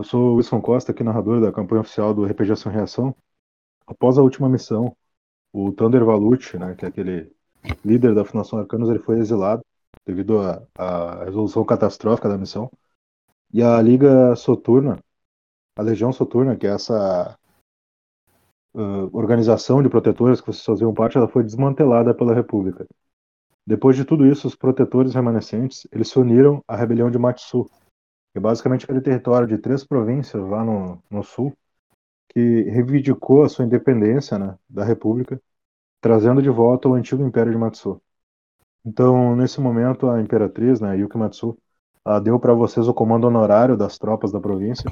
Eu sou Wilson Costa, aqui narrador da campanha oficial do RPG Ação Reação. Após a última missão, o Thunder Valucci, né, que é aquele líder da Fundação Arcanos, ele foi exilado devido à resolução catastrófica da missão. E a Liga Soturna, a Legião Soturna, que é essa uh, organização de protetores que vocês faziam parte, ela foi desmantelada pela República. Depois de tudo isso, os protetores remanescentes eles se uniram à rebelião de Matsu, que é basicamente aquele território de três províncias lá no, no sul, que reivindicou a sua independência né, da República, trazendo de volta o antigo Império de Matsu. Então, nesse momento, a imperatriz, né, Yuki Matsu, deu para vocês o comando honorário das tropas da província.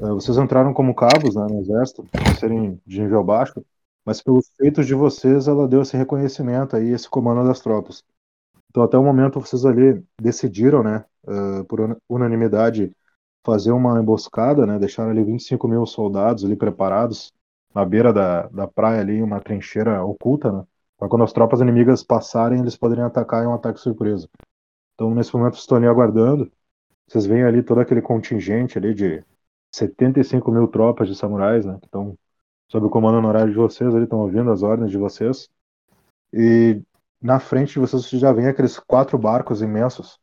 É, vocês entraram como cabos né, no exército, por serem de nível baixo, mas pelos feitos de vocês, ela deu esse reconhecimento aí, esse comando das tropas. Então, até o momento, vocês ali decidiram, né, uh, por unanimidade, fazer uma emboscada, né, deixaram ali 25 mil soldados ali preparados na beira da, da praia ali, uma trincheira oculta, né, para quando as tropas inimigas passarem, eles poderem atacar em um ataque surpresa. Então, nesse momento, estou ali aguardando. Vocês veem ali todo aquele contingente ali de 75 mil tropas de samurais, né, que estão sob o comando honorário de vocês, ali estão ouvindo as ordens de vocês. E na frente de vocês já vem aqueles quatro barcos imensos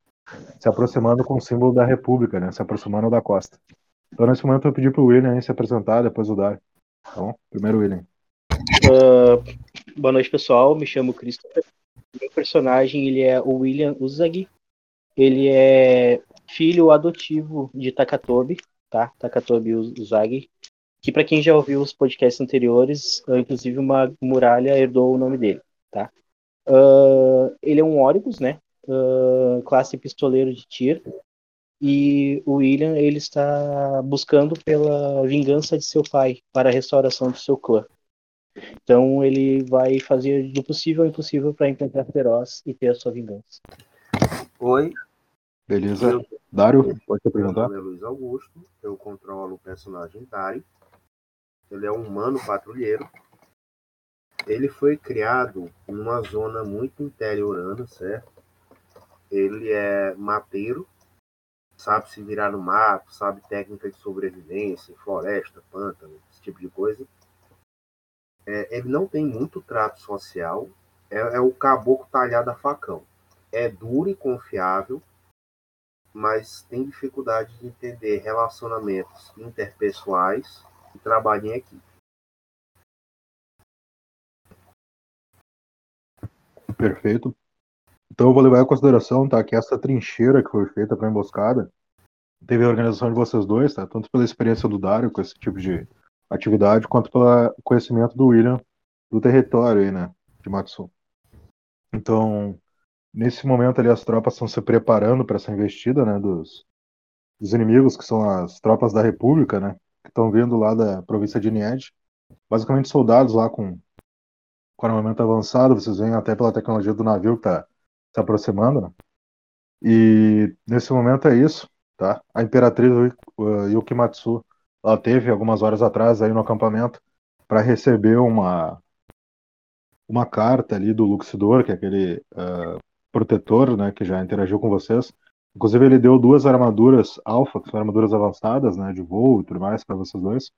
se aproximando com o símbolo da República, né, se aproximando da costa. Então, nesse momento, eu pedi para o William se apresentar, depois o Dar. Então, primeiro, William. Uh, boa noite, pessoal. Me chamo Christopher. Meu personagem ele é o William Uzagi. Ele é filho adotivo de Takatobi, tá? Takatobi Uzagi. Que para quem já ouviu os podcasts anteriores, inclusive uma muralha herdou o nome dele, tá? Uh, ele é um Oribus, né? classe pistoleiro de tiro. E o William ele está buscando pela vingança de seu pai para a restauração do seu clã. Então ele vai fazer do possível ao impossível para encontrar Feroz e ter a sua vingança. Oi. Beleza. Eu, Dário, pode te apresentar? Meu nome é Luiz Augusto, eu controlo o personagem Dário. Ele é um humano patrulheiro. Ele foi criado numa zona muito interiorana, certo? Ele é mateiro, sabe se virar no mato, sabe técnica de sobrevivência, floresta, pântano, esse tipo de coisa. É, ele não tem muito trato social, é, é, o caboclo talhado a facão. É duro e confiável, mas tem dificuldade de entender relacionamentos interpessoais e trabalhar em equipe. Perfeito. Então eu vou levar em consideração, tá, que essa trincheira que foi feita para emboscada teve a organização de vocês dois, tá? Tanto pela experiência do Dário com esse tipo de atividade, quanto pelo conhecimento do William do território aí, né, de Matsu. Então, nesse momento ali as tropas estão se preparando para essa investida, né, dos, dos inimigos que são as tropas da República, né, que estão vindo lá da província de Nied. Basicamente soldados lá com, com armamento avançado, vocês veem até pela tecnologia do navio que está se aproximando. Né? E nesse momento é isso, tá? A Imperatriz Yukimatsu, ela teve algumas horas atrás aí no acampamento para receber uma uma carta ali do Luxidor, que é aquele uh, protetor, né, que já interagiu com vocês. Inclusive ele deu duas armaduras alfa, que são armaduras avançadas, né, de voo e tudo mais para vocês dois.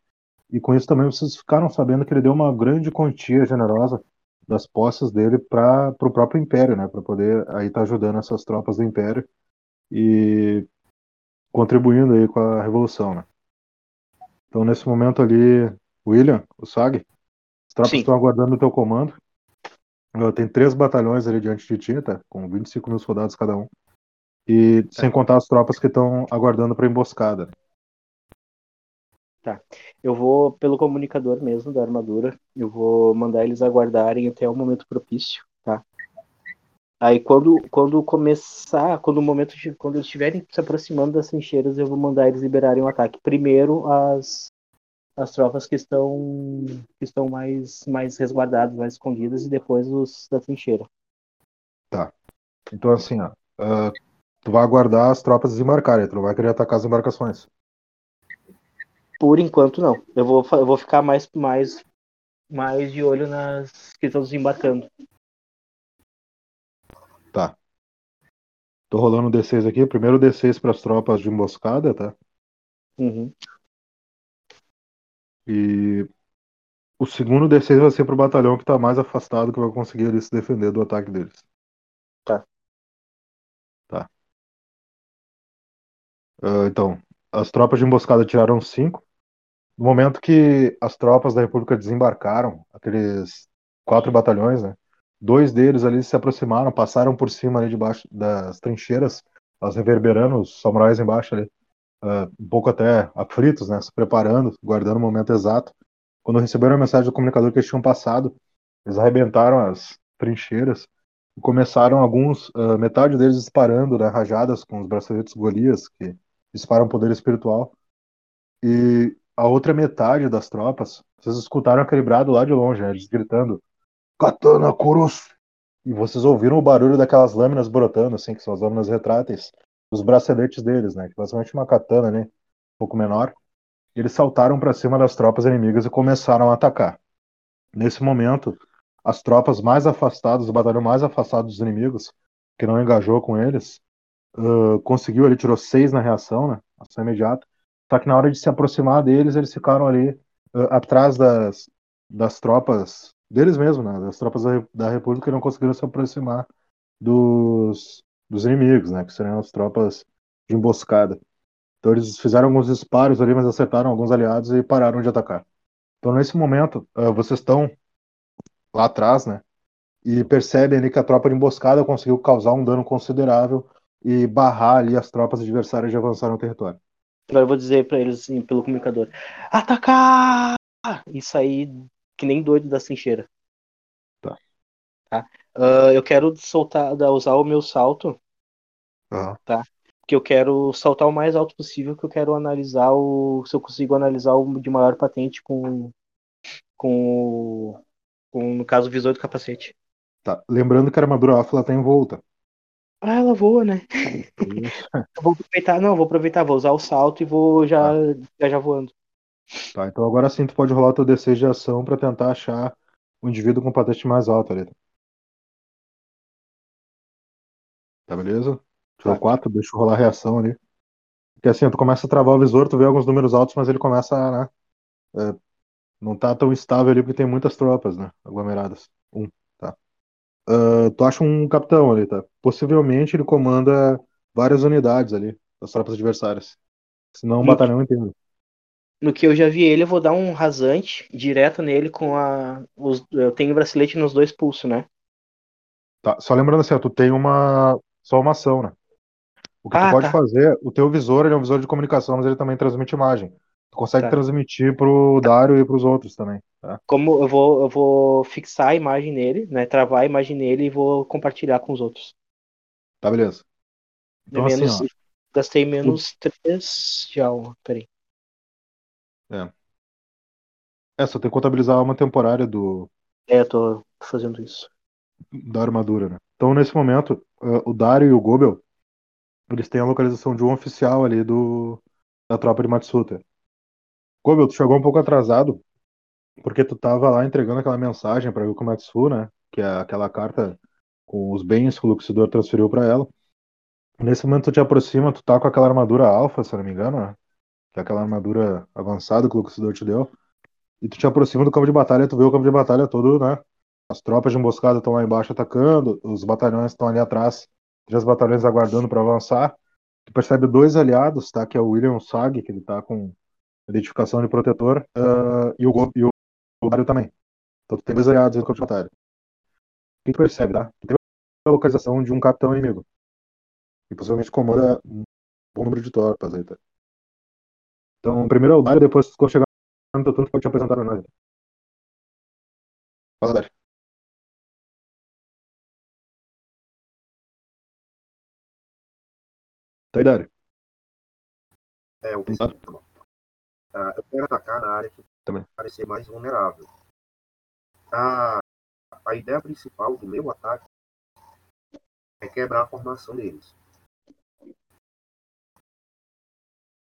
E com isso também vocês ficaram sabendo que ele deu uma grande quantia generosa das posses dele para o próprio Império, né, para poder aí estar tá ajudando essas tropas do Império e contribuindo aí com a revolução, né. Então nesse momento ali, William, o Sag, as tropas Sim. estão aguardando o teu comando. Tem três batalhões ali diante de ti, tá? Com 25 mil soldados cada um. E sem contar as tropas que estão aguardando para emboscada. Né. Tá. Eu vou pelo comunicador mesmo da armadura. Eu vou mandar eles aguardarem até o momento propício, tá? Aí quando, quando começar, quando o momento quando eles estiverem se aproximando das trincheiras, eu vou mandar eles liberarem o ataque. Primeiro as as tropas que estão que estão mais mais resguardadas, mais escondidas e depois os da trincheira. Tá. Então assim, ó, uh, tu vai aguardar as tropas desembarcarem, tu não vai querer atacar as embarcações. Por enquanto não. Eu vou, eu vou ficar mais, mais, mais de olho nas que estão desembarcando. Tá. Tô rolando o D6 aqui. Primeiro D6 para as tropas de emboscada, tá? Uhum. E o segundo D6 vai ser pro batalhão que tá mais afastado, que vai conseguir ali se defender do ataque deles. Tá. Tá. Ah, então, as tropas de emboscada tiraram 5. No momento que as tropas da República desembarcaram, aqueles quatro batalhões, né? Dois deles ali se aproximaram, passaram por cima ali debaixo das trincheiras, elas reverberando, os samurais embaixo ali, uh, um pouco até aflitos, né? Se preparando, guardando o momento exato. Quando receberam a mensagem do comunicador que eles tinham passado, eles arrebentaram as trincheiras e começaram alguns, uh, metade deles disparando né, rajadas com os braceletes Golias, que disparam poder espiritual. E a outra metade das tropas, vocês escutaram aquele brado lá de longe, né, eles gritando: Katana Kuros! E vocês ouviram o barulho daquelas lâminas brotando, assim, que são as lâminas retráteis, dos braceletes deles, né? Que basicamente uma katana, né? Um pouco menor. Eles saltaram para cima das tropas inimigas e começaram a atacar. Nesse momento, as tropas mais afastadas, o batalhão mais afastado dos inimigos, que não engajou com eles, uh, conseguiu, ele tirou seis na reação, né? Ação imediata. Só que na hora de se aproximar deles, eles ficaram ali uh, atrás das, das tropas deles mesmos, né? Das tropas da, da República não conseguiram se aproximar dos, dos inimigos, né? Que seriam as tropas de emboscada. Então eles fizeram alguns disparos ali, mas acertaram alguns aliados e pararam de atacar. Então nesse momento, uh, vocês estão lá atrás, né? E percebem ali que a tropa de emboscada conseguiu causar um dano considerável e barrar ali as tropas adversárias de avançar no território. Agora eu vou dizer para eles assim, pelo comunicador: atacar! E sair que nem doido da trincheira. Tá. tá? Uh, eu quero soltar, usar o meu salto. Uhum. Tá? Que eu quero saltar o mais alto possível, que eu quero analisar o. Se eu consigo analisar o de maior patente com. Com, com no caso, o visor do capacete. Tá. Lembrando que a armadura alfa ela tá em volta. Ah, ela voa, né? vou aproveitar, não, vou aproveitar, vou usar o salto e vou já, tá. já, já voando. Tá, então agora sim tu pode rolar o teu DC de ação pra tentar achar o indivíduo com patente mais alto ali. Tá beleza? Tirou Tá. 4, deixa eu rolar a reação ali. Porque assim, tu começa a travar o visor, tu vê alguns números altos, mas ele começa a, né? é, não tá tão estável ali porque tem muitas tropas, né? Aglomeradas. Um, Ah, tu acha um capitão ali, tá? Possivelmente ele comanda várias unidades ali, das tropas adversárias. Se não um batalhão inteiro. No que eu já vi ele, eu vou dar um rasante direto nele com a. Os, eu tenho bracelete nos dois pulsos, né? Tá, só lembrando assim, ó, tu tem uma só uma ação, né? O que tu Ah, pode tá. fazer, o teu visor, ele é um visor de comunicação, mas ele também transmite imagem. Tu consegue Tá. transmitir pro Dário e pros outros também, tá? Como eu vou, eu vou fixar a imagem nele, né? Travar a imagem nele e vou compartilhar com os outros. Tá, beleza. Então assim, menos, gastei menos 3 de alma. Peraí. é, só tem que contabilizar uma temporária do, É, eu tô fazendo isso. da armadura, né? Então, nesse momento, ah, o Dario e o Gobel, eles têm a localização de um oficial ali do, da tropa de Matsuta. Gobel, tu chegou um pouco atrasado, porque tu tava lá entregando aquela mensagem para Yuko Matsu, né? Que é aquela carta com os bens que o Luxidor transferiu para ela. Nesse momento tu te aproxima, tu tá com aquela armadura alfa, se não me engano, né? Que é aquela armadura avançada que o Luxidor te deu. E tu te aproxima do campo de batalha, tu vê o campo de batalha todo, né? As tropas de emboscada estão lá embaixo atacando, os batalhões estão ali atrás, três batalhões aguardando para avançar. Tu percebe dois aliados, tá? Que é o William Sag, que ele tá com identificação de protetor, ah, e o e o Mário também. Então tu tem dois aliados no campo de batalha. O que tu percebe, tá? Tu tem a localização de um capitão inimigo. E possivelmente comanda um bom número de tropas aí, tá? Então, primeiro é o Dário, depois quando chegar no teu turno, tu pode te apresentar pra nós. Fala, Dário. Tá aí, Dário. É, o Tá. Ah, eu quero atacar na área que Também. parecer mais vulnerável. A, a ideia principal do meu ataque é quebrar a formação deles.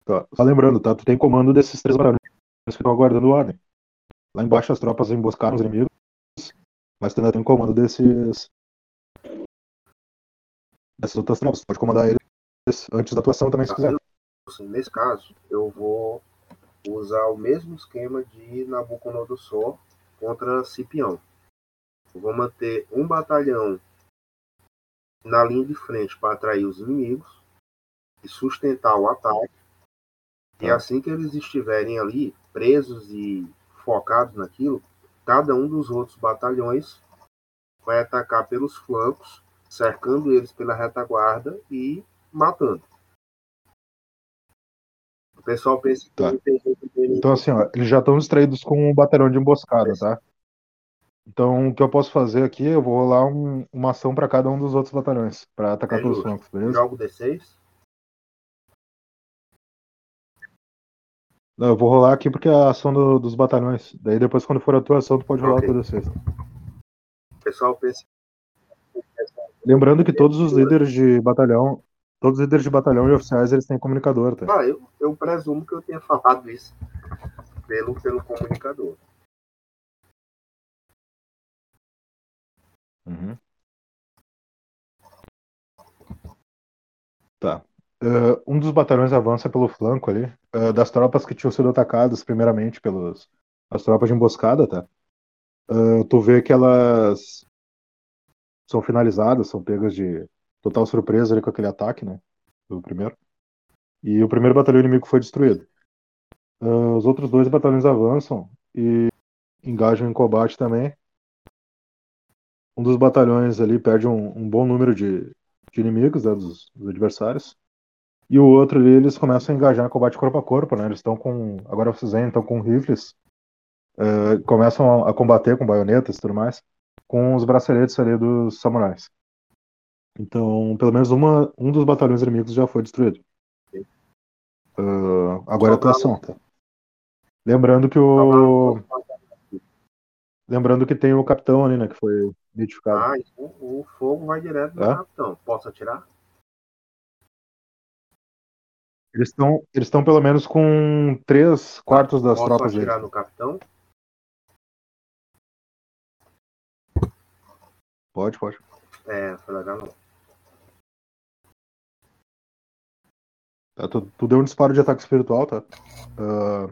Tá. Só lembrando, tá? Tu tem comando desses três batalhões que estão aguardando ordem. Lá embaixo as tropas emboscaram os inimigos, mas tu ainda tem comando desses. dessas outras tropas. Tu pode comandar eles antes da atuação também, se quiser. Assim, nesse caso, eu vou usar o mesmo esquema de Nabucodonosor contra Cipião. Eu vou manter um batalhão na linha de frente para atrair os inimigos e sustentar o ataque. E Tá. assim que eles estiverem ali presos e focados naquilo, cada um dos outros batalhões vai atacar pelos flancos, cercando eles pela retaguarda e matando. O pessoal pensa que Tá. o Então, assim, ó, eles já estão distraídos com um batalhão de emboscada, tá? Então, o que eu posso fazer aqui, eu vou rolar um- uma ação para cada um dos outros batalhões, para atacar É pelos justo. flancos, beleza? joga o D6. Não, eu vou rolar aqui porque é a ação do- dos batalhões. Daí depois, quando for a tua ação, tu pode rolar Ok. a tua D6. O pessoal pensa Lembrando que todos os líderes de batalhão, todos os líderes de batalhão e oficiais, eles têm comunicador, tá? Ah, eu, eu presumo que eu tenha falado isso pelo, pelo comunicador. Uhum. Tá. Eh, um dos batalhões avança pelo flanco ali, eh, das tropas que tinham sido atacadas primeiramente pelas as tropas de emboscada, tá? Eh, tu vê que elas são finalizadas, são pegas de total surpresa ali com aquele ataque, né? Do primeiro. E o primeiro batalhão inimigo foi destruído. Eh, os outros dois batalhões avançam e engajam em combate também. Um dos batalhões ali perde um, um bom número de, de inimigos, né, dos, dos adversários. E o outro ali, eles começam a engajar em combate corpo a corpo, né? Eles estão com. Agora vocês estão com rifles. eh, começam a, a combater com baionetas e tudo mais. Com os braceletes ali dos samurais. Então, pelo menos uma, um dos batalhões inimigos já foi destruído. Ah, agora é a tua ação, tá? Lembrando que o. Lembrando que tem o capitão ali, né? Que foi identificado. Ah, então o fogo vai direto no É? capitão. Posso atirar? Eles estão eles pelo menos com três quartos das Posso tropas atirar no capitão? Pode, pode. É, foi legal não. Tá, tu, tu deu um disparo de ataque espiritual, tá? Ah,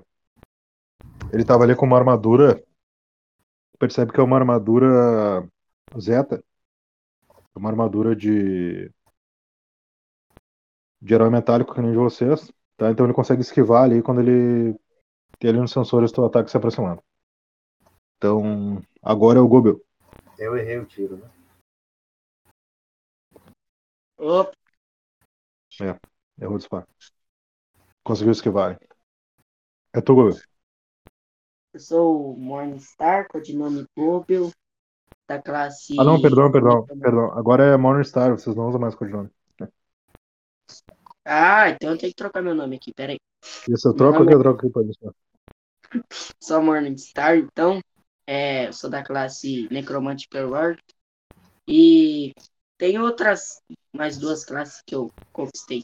ele tava ali com uma armadura. Tu percebe que é uma armadura Zeta. Uma armadura de. de herói metálico que nem de vocês. Tá? Então ele consegue esquivar ali quando ele tem ali nos sensores do ataque se aproximando. Então, agora é o Gobel. Eu errei o tiro, né? Opa, Errou o disparo. Conseguiu esquivar. É tu, eu sou o Morningstar, codinome Gobel, da classe. Ah, não, perdão, perdão, perdão. Agora é Morningstar, vocês não usam mais codinome. Ah, então eu tenho que trocar meu nome aqui, peraí. Esse eu troco aqui, eu troco aqui pra isso. Sou Morningstar, então. É, sou da classe Necromante Perward. E tem outras, mais duas classes que eu conquistei.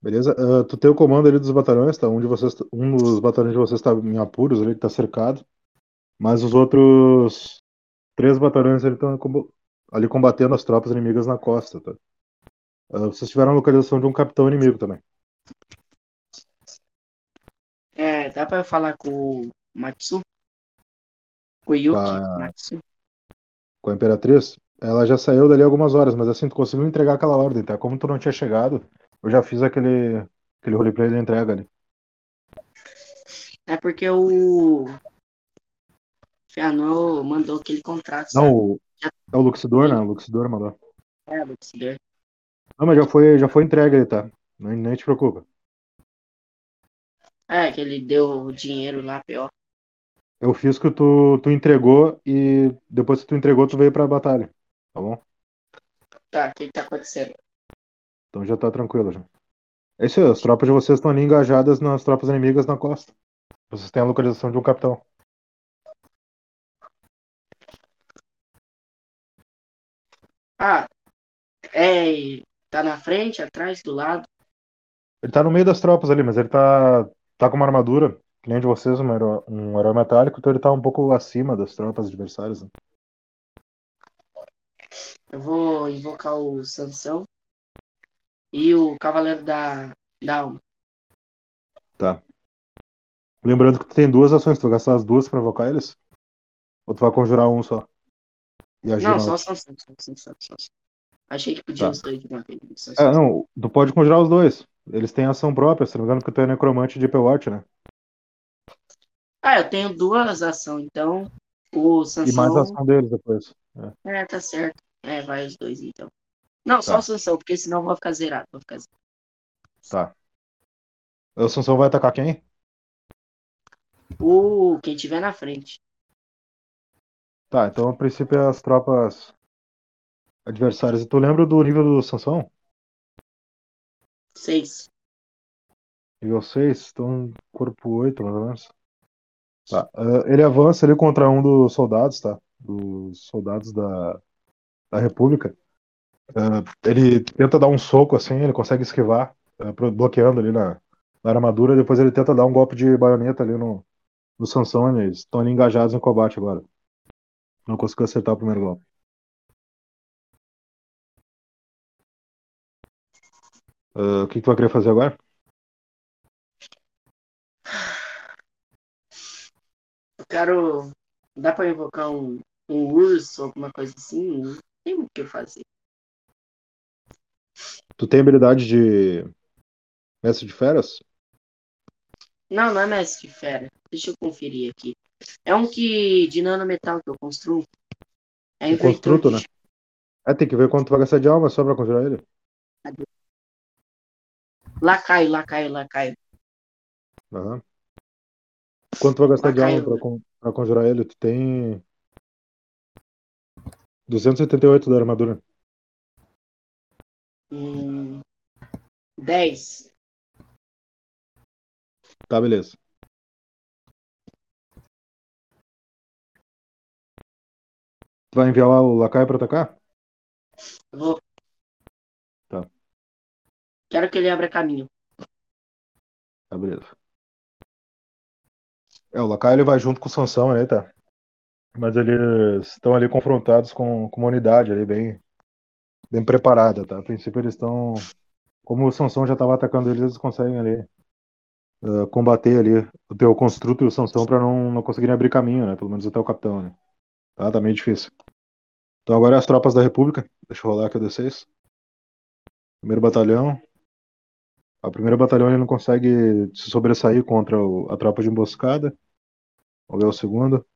Beleza? Ah, tu tem o comando ali dos batalhões, tá? Um, de vocês, um dos batalhões de vocês tá em apuros ali, que tá cercado. Mas os outros três batalhões estão ali combatendo as tropas inimigas na costa, tá? Ah, vocês tiveram a localização de um capitão inimigo também. É, dá pra eu falar com o Matsu? Com o Yuki Tá. Matsu? Com a Imperatriz. Ela já saiu dali algumas horas, mas assim, tu conseguiu entregar aquela ordem, tá? Como tu não tinha chegado, eu já fiz aquele, aquele roleplay da entrega ali. É porque o Fianô mandou aquele contrato? Não, o, é o Luxidor, né? O Luxidor mandou. É, Luxidor. Não, mas já foi, já foi entregue ali, tá? Nem, nem te preocupa. É, que ele deu o dinheiro lá, pior. Eu fiz que tu, tu entregou e depois que tu entregou, tu veio pra batalha. Tá bom? Tá, o que que tá acontecendo? Então já tá tranquilo já. É isso aí, as tropas de vocês estão ali engajadas nas tropas inimigas na costa. Vocês têm a localização de um capitão. Ah, é. Tá na frente, atrás, do lado. Ele tá no meio das tropas ali, mas ele tá, tá com uma armadura, que nem de vocês, um herói, um herói metálico, então ele tá um pouco acima das tropas adversárias. né? Eu vou invocar o Sansão. e o Cavaleiro da, da Alma. Tá. Lembrando que tu tem duas ações, tu vai gastar as duas pra invocar eles? Ou tu vai conjurar um só? E Não, só outra? só, só, só. Achei que podia Tá. os dois de uma vez. É, não, tu pode conjurar os dois. Eles têm ação própria, se não me engano, porque tu é necromante de Pewatch, né? Ah, eu tenho duas ações, então o E mais Sansão. ação deles depois. É, tá certo. É, vai os dois então. Não, só Tá. o Sansão, porque senão eu vou ficar zerado. Vou ficar zerado. Tá. O Sansão vai atacar quem? O quem tiver na frente. Tá, então a princípio é as tropas adversárias. Tu lembra do nível do Sansão? Seis. Nível 6, então corpo 8, mais ou menos. Tá. ah, ele avança ali contra um dos soldados, tá? Dos soldados da, da República. Ah, ele tenta dar um soco assim, ele consegue esquivar, pro- bloqueando ali na, na armadura. Depois ele tenta dar um golpe de baioneta ali no, no Sansão. Eles estão ali engajados em combate agora. Não conseguiu acertar o primeiro golpe. Ah, o que, que tu vai querer fazer agora? Quero. Dá pra invocar um, um urso, alguma coisa assim? Não tem o que fazer. Tu tem habilidade de mestre de feras? Não, não é mestre de fera. Deixa eu conferir aqui. É um que de nanometal que eu construo. É Um construto, né? É, tem que ver quanto vai gastar de alma só pra conjurar ele. Lacaio, lacaio, lacaio. Aham. Quanto vai gastar de alma pra, con- pra conjurar ele? Tu tem 278 da armadura. Hum, 10. Tá, beleza. Tu vai enviar lá o Lacaio pra atacar? Vou. Tá. Quero que ele abra caminho. Tá, beleza. É, o Lacaio ele vai junto com o Sansão aí, tá? Mas eles estão ali confrontados com, com uma unidade ali bem, bem preparada, tá? A princípio eles estão. Como o Sansão já estava atacando eles, eles conseguem ali ah, combater ali o teu construto e o Sansão pra não, não conseguirem abrir caminho, né? Pelo menos até o capitão, né? Tá, tá meio difícil. Então agora é as tropas da República. Deixa eu rolar aqui o D6. Primeiro batalhão. A primeira batalhão ele não consegue se sobressair contra o- a tropa de emboscada. Vamos ver o segundo.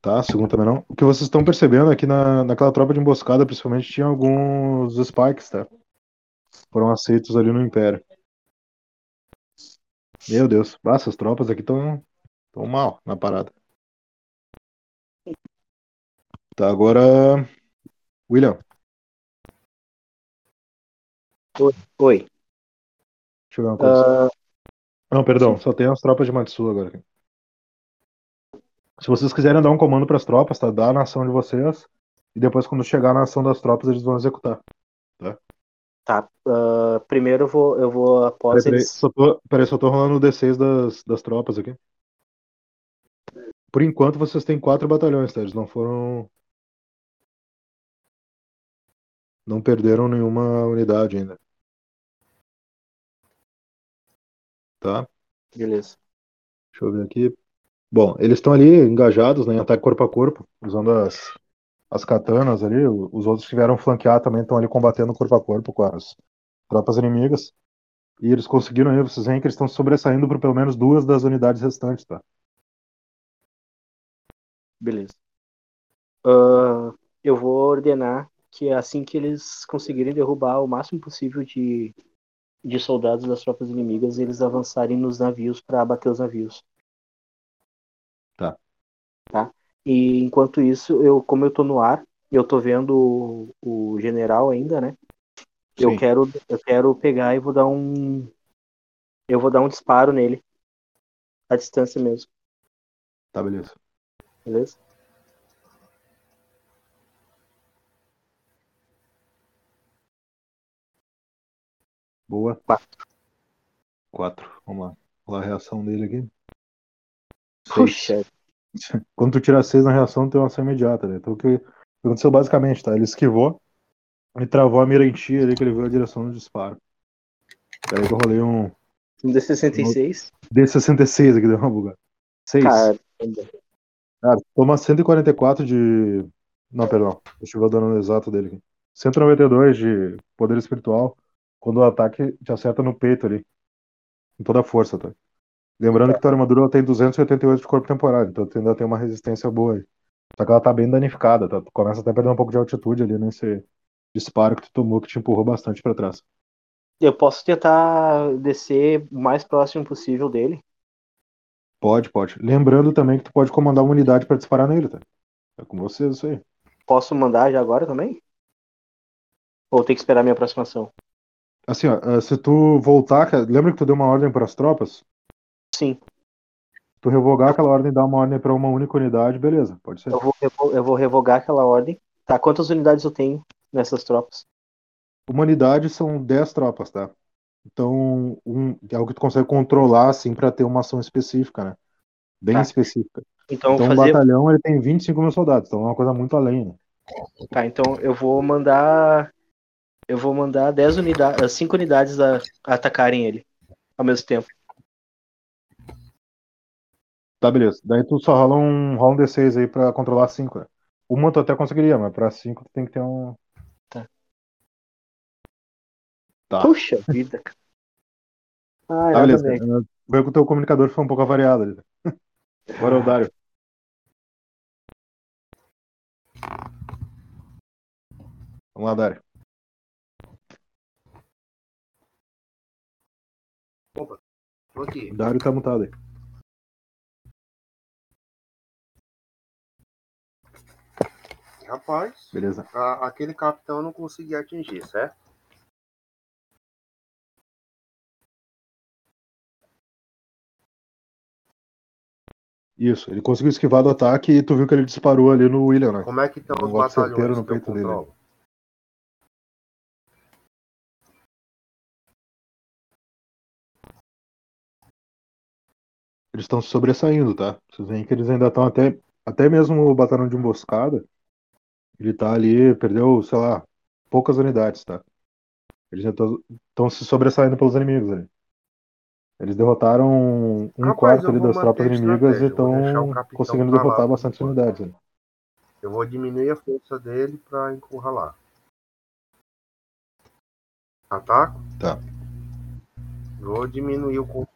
Tá, segundo também não. O que vocês estão percebendo é que na, naquela tropa de emboscada, principalmente, tinha alguns spikes, tá? Foram aceitos ali no Império. Meu Deus. Ah, essas tropas aqui estão tão mal na parada. Tá, agora. William, Oi. deixa eu ver uma coisa. Ah, Não, perdão, só tem as tropas de Matsu agora. Se vocês quiserem dar um comando para as tropas, tá? Dá na ação de vocês. E depois, quando chegar na ação das tropas, eles vão executar. tá. ah, primeiro eu vou, eu vou após Peraí, peraí, eles. só tô, peraí, só tô rolando o D6 das, das tropas aqui. Por enquanto, vocês têm quatro batalhões, tá? Eles não foram. Não perderam nenhuma unidade ainda. Tá? Beleza. Deixa eu ver aqui. Bom, eles estão ali engajados né, em ataque corpo a corpo, usando as, as katanas ali. Os outros que vieram flanquear também estão ali combatendo corpo a corpo com as tropas inimigas. E eles conseguiram aí, vocês veem que eles estão sobressaindo por pelo menos duas das unidades restantes, tá? Beleza. Ah, eu vou ordenar que assim que eles conseguirem derrubar o máximo possível de, de soldados das tropas inimigas, eles avançarem nos navios para abater os navios. Tá. E enquanto isso, eu, como eu tô no ar, eu tô vendo o, o general ainda, né? Eu Sim. quero, eu quero pegar e vou dar um. Eu vou dar um disparo nele. À distância mesmo, Tá, beleza. beleza? Boa. Quatro. Quatro. Vamos lá. Vamos lá a reação dele aqui. Seis. Puxa, Quando tu tira seis na reação, tem uma ação imediata, né? Então o que aconteceu basicamente, tá? Ele esquivou, Ele travou a mira em ti ali, que ele viu a direção do disparo. Peraí que eu rolei um Um D66. D66 aqui, deu uma bugada. 6. Cara, toma 144 de. Não, perdão. Deixa eu ver o dano exato dele aqui. 192 de poder espiritual. Quando o ataque te acerta no peito ali. Com toda a força, tá? Lembrando que tua armadura tem 288 de corpo temporário, então tu ainda tem uma resistência boa aí. Só que ela tá bem danificada, tá? Tu começa até a perder um pouco de altitude ali nesse disparo que tu tomou, que te empurrou bastante pra trás. eu posso tentar descer o mais próximo possível dele. Pode, pode. Lembrando também que tu pode comandar uma unidade pra disparar nele, tá? É com vocês isso aí. Posso mandar já agora também? Ou tem que esperar minha aproximação? Assim, ó, eh, se tu voltar, cara, lembra que tu deu uma ordem pras tropas? Sim. Tu revogar aquela ordem e dar uma ordem pra uma única unidade, beleza, pode ser. Eu vou, eu vou revogar aquela ordem. Tá, quantas unidades eu tenho nessas tropas? Uma unidade são 10 tropas, tá? Então, um, é o que tu consegue controlar, assim, pra ter uma ação específica, né? Bem Tá. específica. Então, Então, fazer. batalhão, ele tem 25 mil soldados, então é uma coisa muito além, né? Tá, então eu vou mandar. Eu vou mandar 10 unidades, 5 unidades a, a atacarem ele ao mesmo tempo. Tá, beleza. Daí tu só rola um, rola um D6 aí pra controlar 5, né? Uma tu até conseguiria, mas pra 5 tu tem que ter um... Tá. Tá. Puxa vida, cara. Ah, Tá, beleza. Vê que o teu comunicador foi um pouco avariado ali. Agora é o Dário. Vamos lá, Dário. Tô aqui. O Dário tá mutado aí. Rapaz, Beleza. a- aquele capitão não consegui atingir, certo? Isso, ele conseguiu esquivar do ataque e tu viu que ele disparou ali no William, né? Como é que estão Um os batalhões no peito dele. Eles estão se sobressaindo, tá? Vocês veem que eles ainda estão até. Até mesmo o batalhão de emboscada. Ele tá ali, perdeu, sei lá, poucas unidades, tá? Eles estão se sobressaindo pelos inimigos ali. Eles derrotaram um Rapaz, quarto ali das tropas inimigas e estão conseguindo derrotar bastante unidades. ali. Eu vou diminuir a força dele pra encurralar. Ataco? Tá. Vou diminuir o con-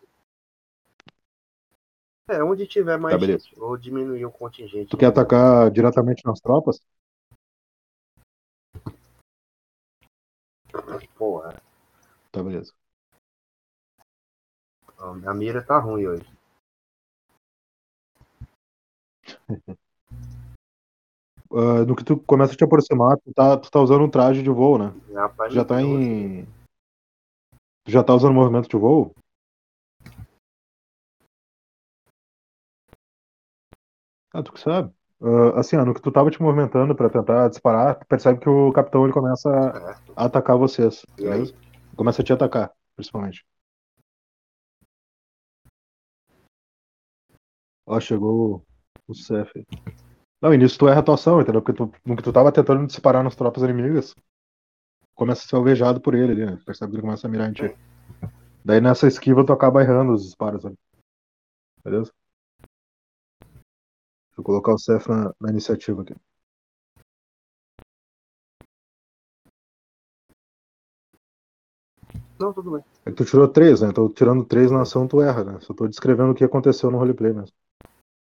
É, onde tiver mais Tá, gente. Vou diminuir o contingente. Tu quer atacar diretamente nas tropas? Porra, Tá, beleza. a mira tá ruim hoje. Ah, no que tu começa a te aproximar, tu tá, tu tá usando um traje de voo, né? Rapaz, já tá em. Tu já tá usando movimento de voo? Ah, tu que sabe. Ah, assim, ó, no que tu tava te movimentando pra tentar disparar, tu percebe que o capitão ele começa Certo. a atacar vocês. Beleza? Começa a te atacar, principalmente. Ó, chegou o aí. Não, e nisso tu erra a tua ação, entendeu? Porque tu, no que tu tava tentando disparar nas tropas inimigas, começa a ser alvejado por ele ali, né? Percebe que ele começa a mirar em ti. Daí nessa esquiva tu acaba errando os disparos ali. Beleza? Eu colocar o Cef na, na iniciativa aqui. Não, tudo bem. É que tu tirou três, né? Então tirando três na ação tu erra, né? Só tô descrevendo o que aconteceu no roleplay mesmo.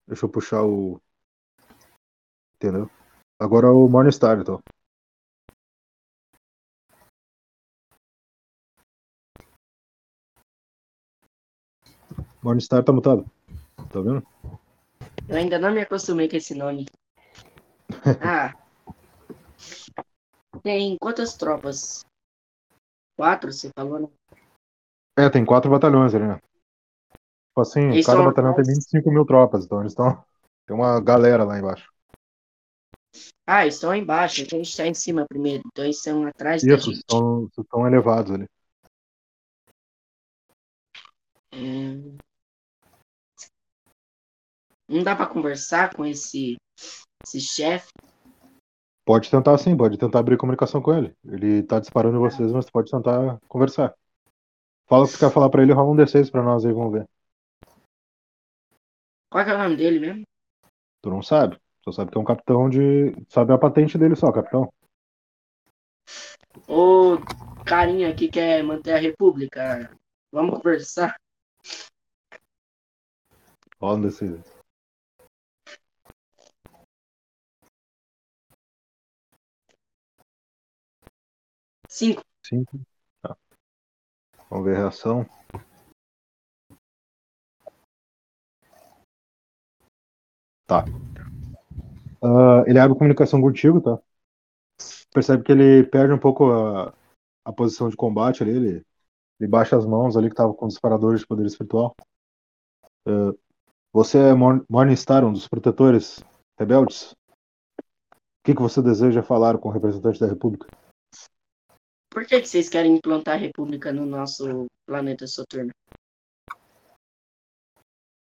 Deixa eu puxar o. Entendeu? Agora o Morningstar, então. Morningstar tá mutado. Tá vendo? Eu ainda não me acostumei com esse nome. Ah. Tem quantas tropas? Quatro, você falou, né? É, tem quatro batalhões ali, né? Tipo assim, Eles cada batalhão tem atrás? 25 mil tropas, então eles estão. Tem uma galera lá embaixo. Ah, eles estão embaixo, então a gente tá em cima primeiro. Então eles estão atrás da Isso, gente. estão, estão elevados ali. Hum. Não dá pra conversar com esse, esse chefe? Pode tentar sim, pode tentar abrir comunicação com ele. Ele tá disparando em vocês, mas pode tentar conversar. Fala o que tu quer falar pra ele, rola um D6 pra nós aí, vamos ver. Qual é o nome dele mesmo? Tu não sabe. Só sabe que é um capitão de. Sabe a patente dele só, capitão. Ô carinha que quer manter a república. Vamos conversar? Rola um D6. Cinco. Cinco. Tá. Vamos ver a reação. Tá. Ah, ele abre comunicação contigo, tá? Percebe que ele perde um pouco a, a posição de combate ali. Ele, ele baixa as mãos ali que tava com os disparadores de poder espiritual. Ah, você é Mor- Morningstar, um dos protetores rebeldes? O que, que você deseja falar com o representante da República? Por que, que vocês querem implantar a república no nosso planeta Soturno?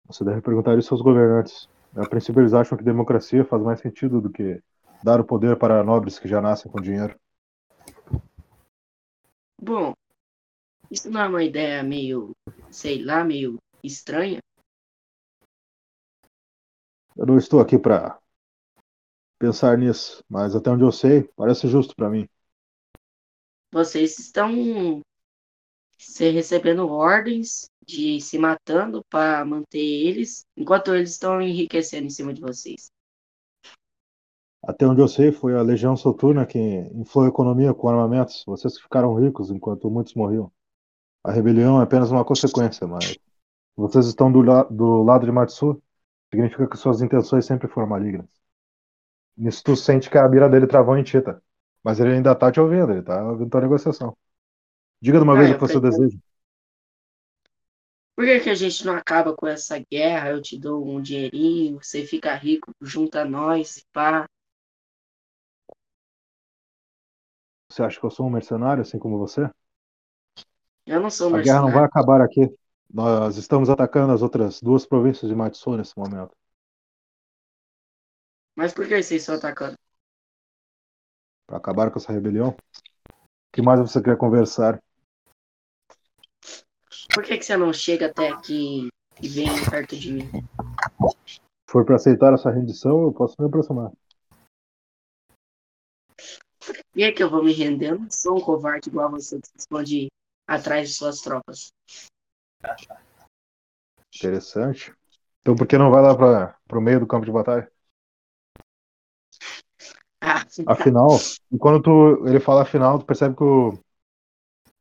Você deve perguntar isso aos governantes. A princípio, eles acham que democracia faz mais sentido do que dar o poder para nobres que já nascem com dinheiro. Bom, isso não é uma ideia meio, sei lá, meio estranha? Eu não estou aqui para pensar nisso, mas até onde eu sei, parece justo para mim. Vocês estão se recebendo ordens de se matando para manter eles, enquanto eles estão enriquecendo em cima de vocês. Até onde eu sei, foi a Legião Soturna que inflou a economia com armamentos. Vocês ficaram ricos enquanto muitos morriam. A rebelião é apenas uma consequência, mas vocês estão do, la do lado de Matsu, significa que suas intenções sempre foram malignas. Nisso tu sente que a mira dele travou em Tita. Mas ele ainda tá te ouvindo, ele tá ouvindo tua negociação. Diga de uma Ah, vez o que você deseja. Por que, que a gente não acaba com essa guerra? Eu te dou um dinheirinho, você fica rico, junta nós, pá. Você acha que eu sou um mercenário, assim como você? Eu não sou A guerra não vai mercenário. acabar aqui. Nós estamos atacando as outras duas províncias de Matsu nesse momento. Mas por que vocês estão atacando? Para acabar com essa rebelião. O que mais você quer conversar? Por que, que você não chega até aqui e vem perto de mim? Se for para aceitar essa rendição, eu posso me aproximar. Por que, que eu vou me render? Eu não sou um covarde igual você que se esconde atrás de suas tropas. Interessante. Então por que não vai lá para o meio do campo de batalha? Afinal, e quando tu, ele fala afinal, tu percebe que o,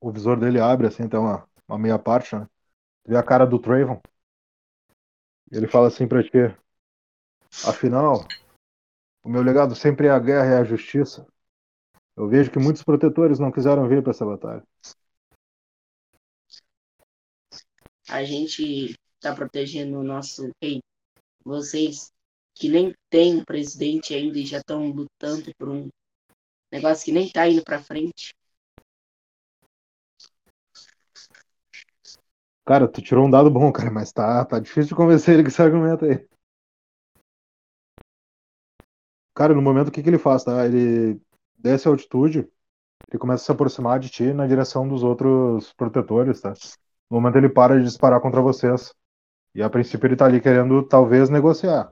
o visor dele abre, assim, tem uma, uma meia parte, né? Tu vê a cara do Trayvon. Ele fala assim pra ti: Afinal, o meu legado sempre é a guerra e a justiça. Eu vejo que muitos protetores não quiseram vir para essa batalha. a gente tá protegendo o nosso rei. Vocês que nem tem um presidente ainda e já estão lutando por um negócio que nem tá indo pra frente. Cara, tu tirou um dado bom, cara, mas tá, tá difícil de convencer ele com esse argumento aí. Cara, no momento o que, que ele faz, tá? Ele desce a altitude, ele começa a se aproximar de ti na direção dos outros protetores, tá? No momento ele para de disparar contra vocês. E a princípio ele tá ali querendo talvez negociar.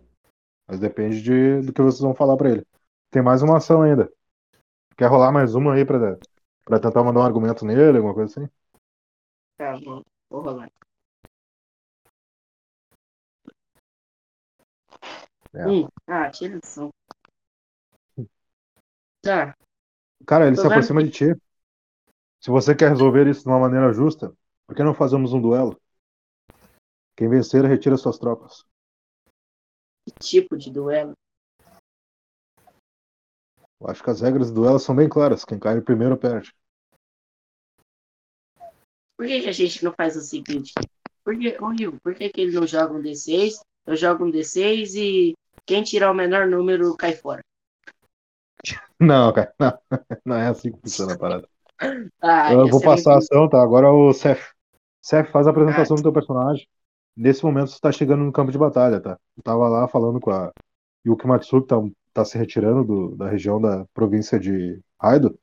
Mas depende de, do que vocês vão falar pra ele. Tem mais uma ação ainda. Quer rolar mais uma aí pra, pra tentar mandar um argumento nele, alguma coisa assim? Tá, vou, vou rolar. É. Hum, ah, tira ação. Tá, Cara, ele Tô se vendo aproxima de ti. Se você quer resolver isso de uma maneira justa, por que não fazemos um duelo? Quem vencer, retira suas tropas. Que tipo de duelo? Eu acho que as regras do duelo são bem claras. Quem cai primeiro perde. Por que, que a gente não faz o seguinte? Por que, ô Rio, por que, que ele não joga um D6? Eu jogo um D6 e quem tirar o menor número cai fora. Não, cara, não, não é assim que funciona a parada. Ah, Eu vou passar a ação, tá? Agora o Seth. Seth, faz a apresentação Ah. do teu personagem. Nesse momento você tá chegando no campo de batalha, tá? Eu tava lá falando com a Yuki Matsuki, tá, tá se retirando do, da região da província de Raido.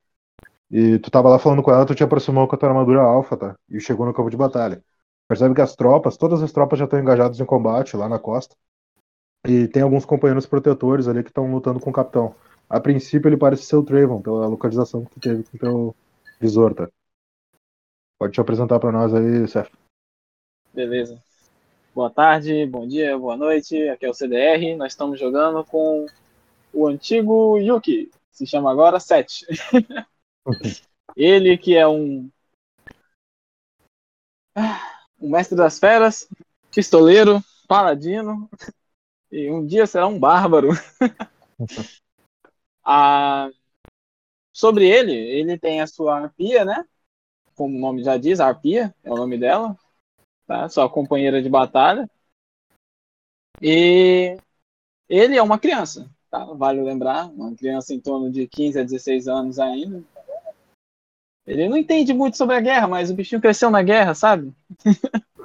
E tu tava lá falando com ela, tu te aproximou com a tua armadura alfa, tá? E chegou no campo de batalha. Percebe que as tropas, todas as tropas já estão engajadas em combate lá na costa. E tem alguns companheiros protetores ali que estão lutando com o capitão. A princípio ele parece ser o Trayvon, pela localização que tu teve com o teu visor, tá? Pode te apresentar para nós aí, Seth. Beleza. Boa tarde, bom dia, boa noite. Aqui é o CDR. Nós estamos jogando com o antigo Yuki. Se chama agora Sete. Ele que é um um mestre das feras, pistoleiro, paladino e um dia será um bárbaro. ah, sobre ele, ele tem a sua arpia, né? Como o nome já diz, arpia é o nome dela tá? Sua companheira de batalha. E ele é uma criança, tá? Vale lembrar, uma criança em torno de 15 a 16 anos ainda. Ele não entende muito sobre a guerra, mas o bichinho cresceu na guerra, sabe?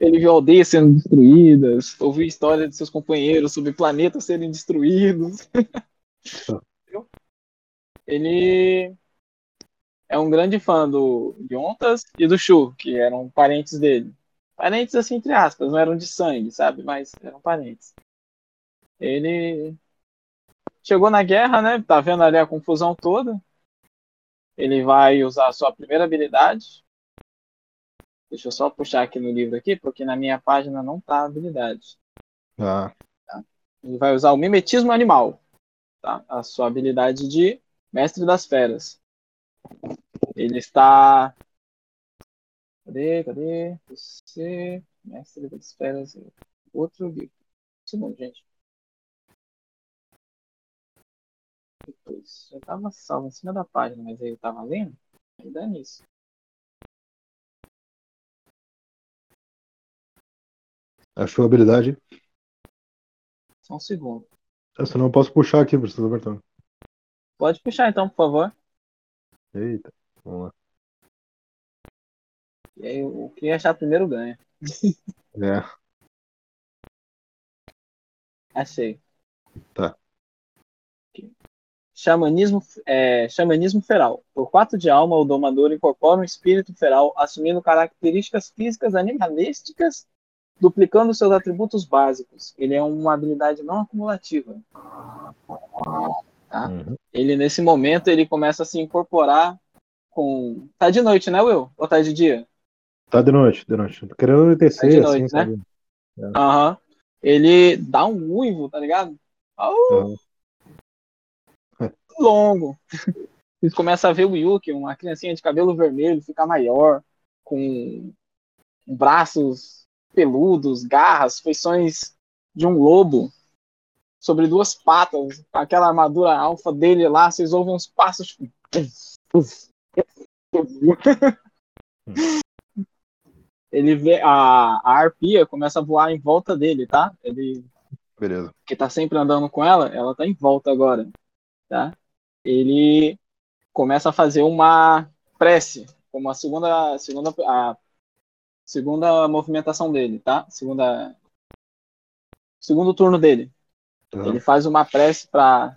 ele viu aldeias sendo destruídas, ouviu histórias de seus companheiros sobre planetas serem destruídos. ele é um grande fã do Yontas e do Shu, que eram parentes dele. Parentes assim, entre aspas, não eram de sangue, sabe? Mas eram parentes. Ele chegou na guerra, né? Tá vendo ali a confusão toda. Ele vai usar a sua primeira habilidade. Deixa eu só puxar aqui no livro aqui, porque na minha página não tá a habilidade. Ah. Tá? Ele vai usar o mimetismo animal. Tá? A sua habilidade de mestre das feras. Ele está. Cadê? Cadê? Você. Mestre das esferas. Outro livro. Segundo, gente. Depois. Já estava salvo em cima da página, mas eu estava lendo. Aí dá nisso. Achou a habilidade? Só um segundo. Essa não posso puxar aqui, professor Bertão. Pode puxar então, por favor. Eita, vamos lá. E aí, o que achar primeiro ganha. É. Achei. Tá. Xamanismo, é, xamanismo feral. Por quatro de alma, o domador incorpora um espírito feral, assumindo características físicas animalísticas, duplicando seus atributos básicos. Ele é uma habilidade não acumulativa. Tá? Uhum. Ele, nesse momento, ele começa a se incorporar com. Tá de noite, né, Will? Ou tá de dia? Tá de noite, de noite. Tô querendo descer, tá de noite, assim, né? É. Aham. Uhum. Ele dá um uivo, tá ligado? Uhum. Longo. Você começa a ver o Yuki, uma criancinha de cabelo vermelho, ficar maior, com braços peludos, garras, feições de um lobo sobre duas patas, aquela armadura alfa dele lá, vocês ouvem uns passos tipo. ele vê a, a arpia começa a voar em volta dele, tá? Ele Beleza. Que tá sempre andando com ela, ela tá em volta agora, tá? Ele começa a fazer uma prece, como a segunda segunda a segunda movimentação dele, tá? Segunda segundo turno dele. Ele faz uma prece para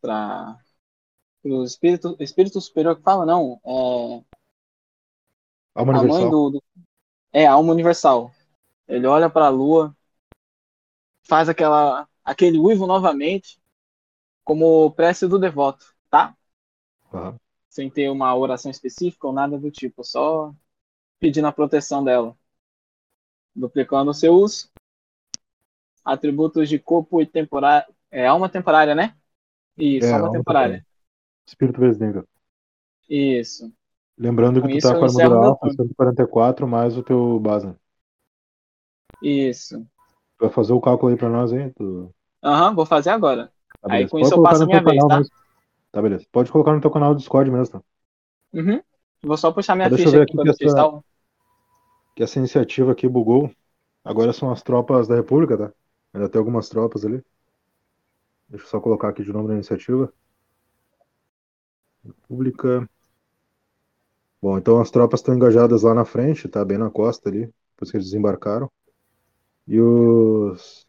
para o espírito, espírito superior que fala, não, é alma a mãe do, do, é a alma universal. Ele olha para a lua, faz aquela aquele uivo novamente, como prece do devoto, tá? Uhum. Sem ter uma oração específica ou nada do tipo, só pedindo a proteção dela, duplicando seus atributos de corpo e temporária. É alma temporária, né? Isso, é, alma, alma temporária. temporária. Espírito vezes Isso. Lembrando que com tu tá com a armadura alfa, 144 mais o teu base. Isso. Tu vai fazer o cálculo aí pra nós, hein? Tu... Aham, uhum, vou fazer agora. Tá, aí com isso eu passo a minha vez, tá? Tá, beleza. Pode colocar no teu canal do Discord mesmo, tá? Uhum. Vou só puxar minha Deixa ficha aqui, aqui que essa, que essa iniciativa aqui bugou. Agora são as tropas da República, tá? Ainda tem algumas tropas ali. Deixa eu só colocar aqui de novo na iniciativa. República. Bom, então as tropas estão engajadas lá na frente, tá? Bem na costa ali, depois que eles desembarcaram. E os.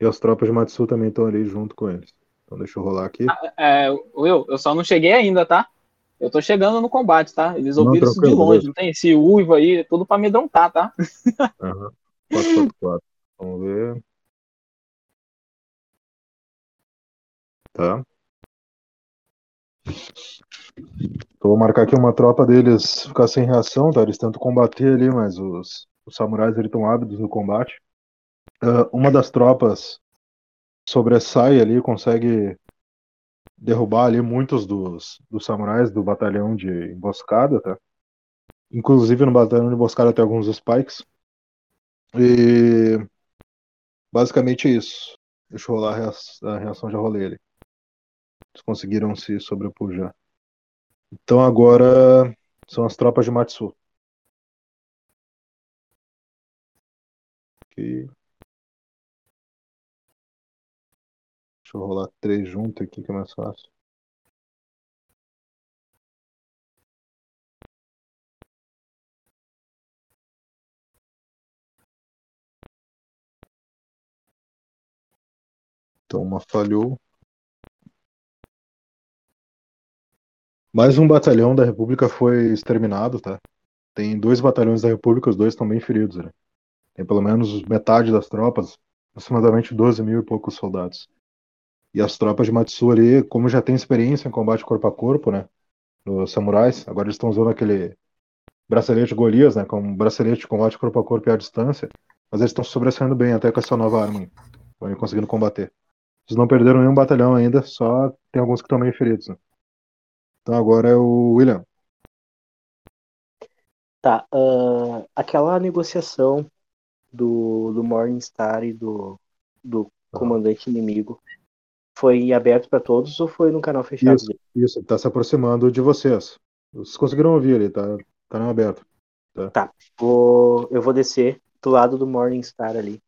E as tropas de Matsu também estão ali junto com eles. Então deixa eu rolar aqui. Ah, é, Will, eu só não cheguei ainda, tá? Eu tô chegando no combate, tá? Eles Não, ouviram isso de longe, beleza. não tem esse uivo aí, é tudo pra amedrontar, tá? Aham. 444. Vamos ver. Tá. Então, vou marcar aqui uma tropa deles ficar sem reação, tá? Eles tentam combater ali, mas os, os samurais estão ávidos no combate. Ah, uma das tropas sobressai ali, consegue derrubar ali muitos dos, dos samurais do batalhão de emboscada, tá? Inclusive no batalhão de emboscada tem alguns spikes. E basicamente é isso. Deixa eu rolar a a reação já rolei ali. Eles conseguiram se sobrepujar. Então agora são as tropas de Matsu. Aqui. Deixa eu rolar três junto aqui que é mais fácil. Então uma falhou. Mais um batalhão da República foi exterminado, tá? Tem dois batalhões da República, os dois estão bem feridos, né? Tem pelo menos metade das tropas, aproximadamente 12 mil e poucos soldados. E as tropas de Matsu ali, como já tem experiência em combate corpo a corpo, né? Nos samurais, agora eles estão usando aquele bracelete Golias, né? Com um bracelete de combate corpo a corpo e à distância. Mas eles estão sobressaindo bem até com essa nova arma. Estão conseguindo combater. Eles não perderam nenhum batalhão ainda, só tem alguns que estão meio feridos. Né? Então agora é o William. Tá, ah, aquela negociação do, do Morningstar e do, do comandante inimigo foi aberto para todos ou foi no canal fechado Isso. Isso, tá se aproximando de vocês. Vocês conseguiram ouvir ali, tá? Tá no aberto. Vou, eu vou descer do lado do Morningstar ali.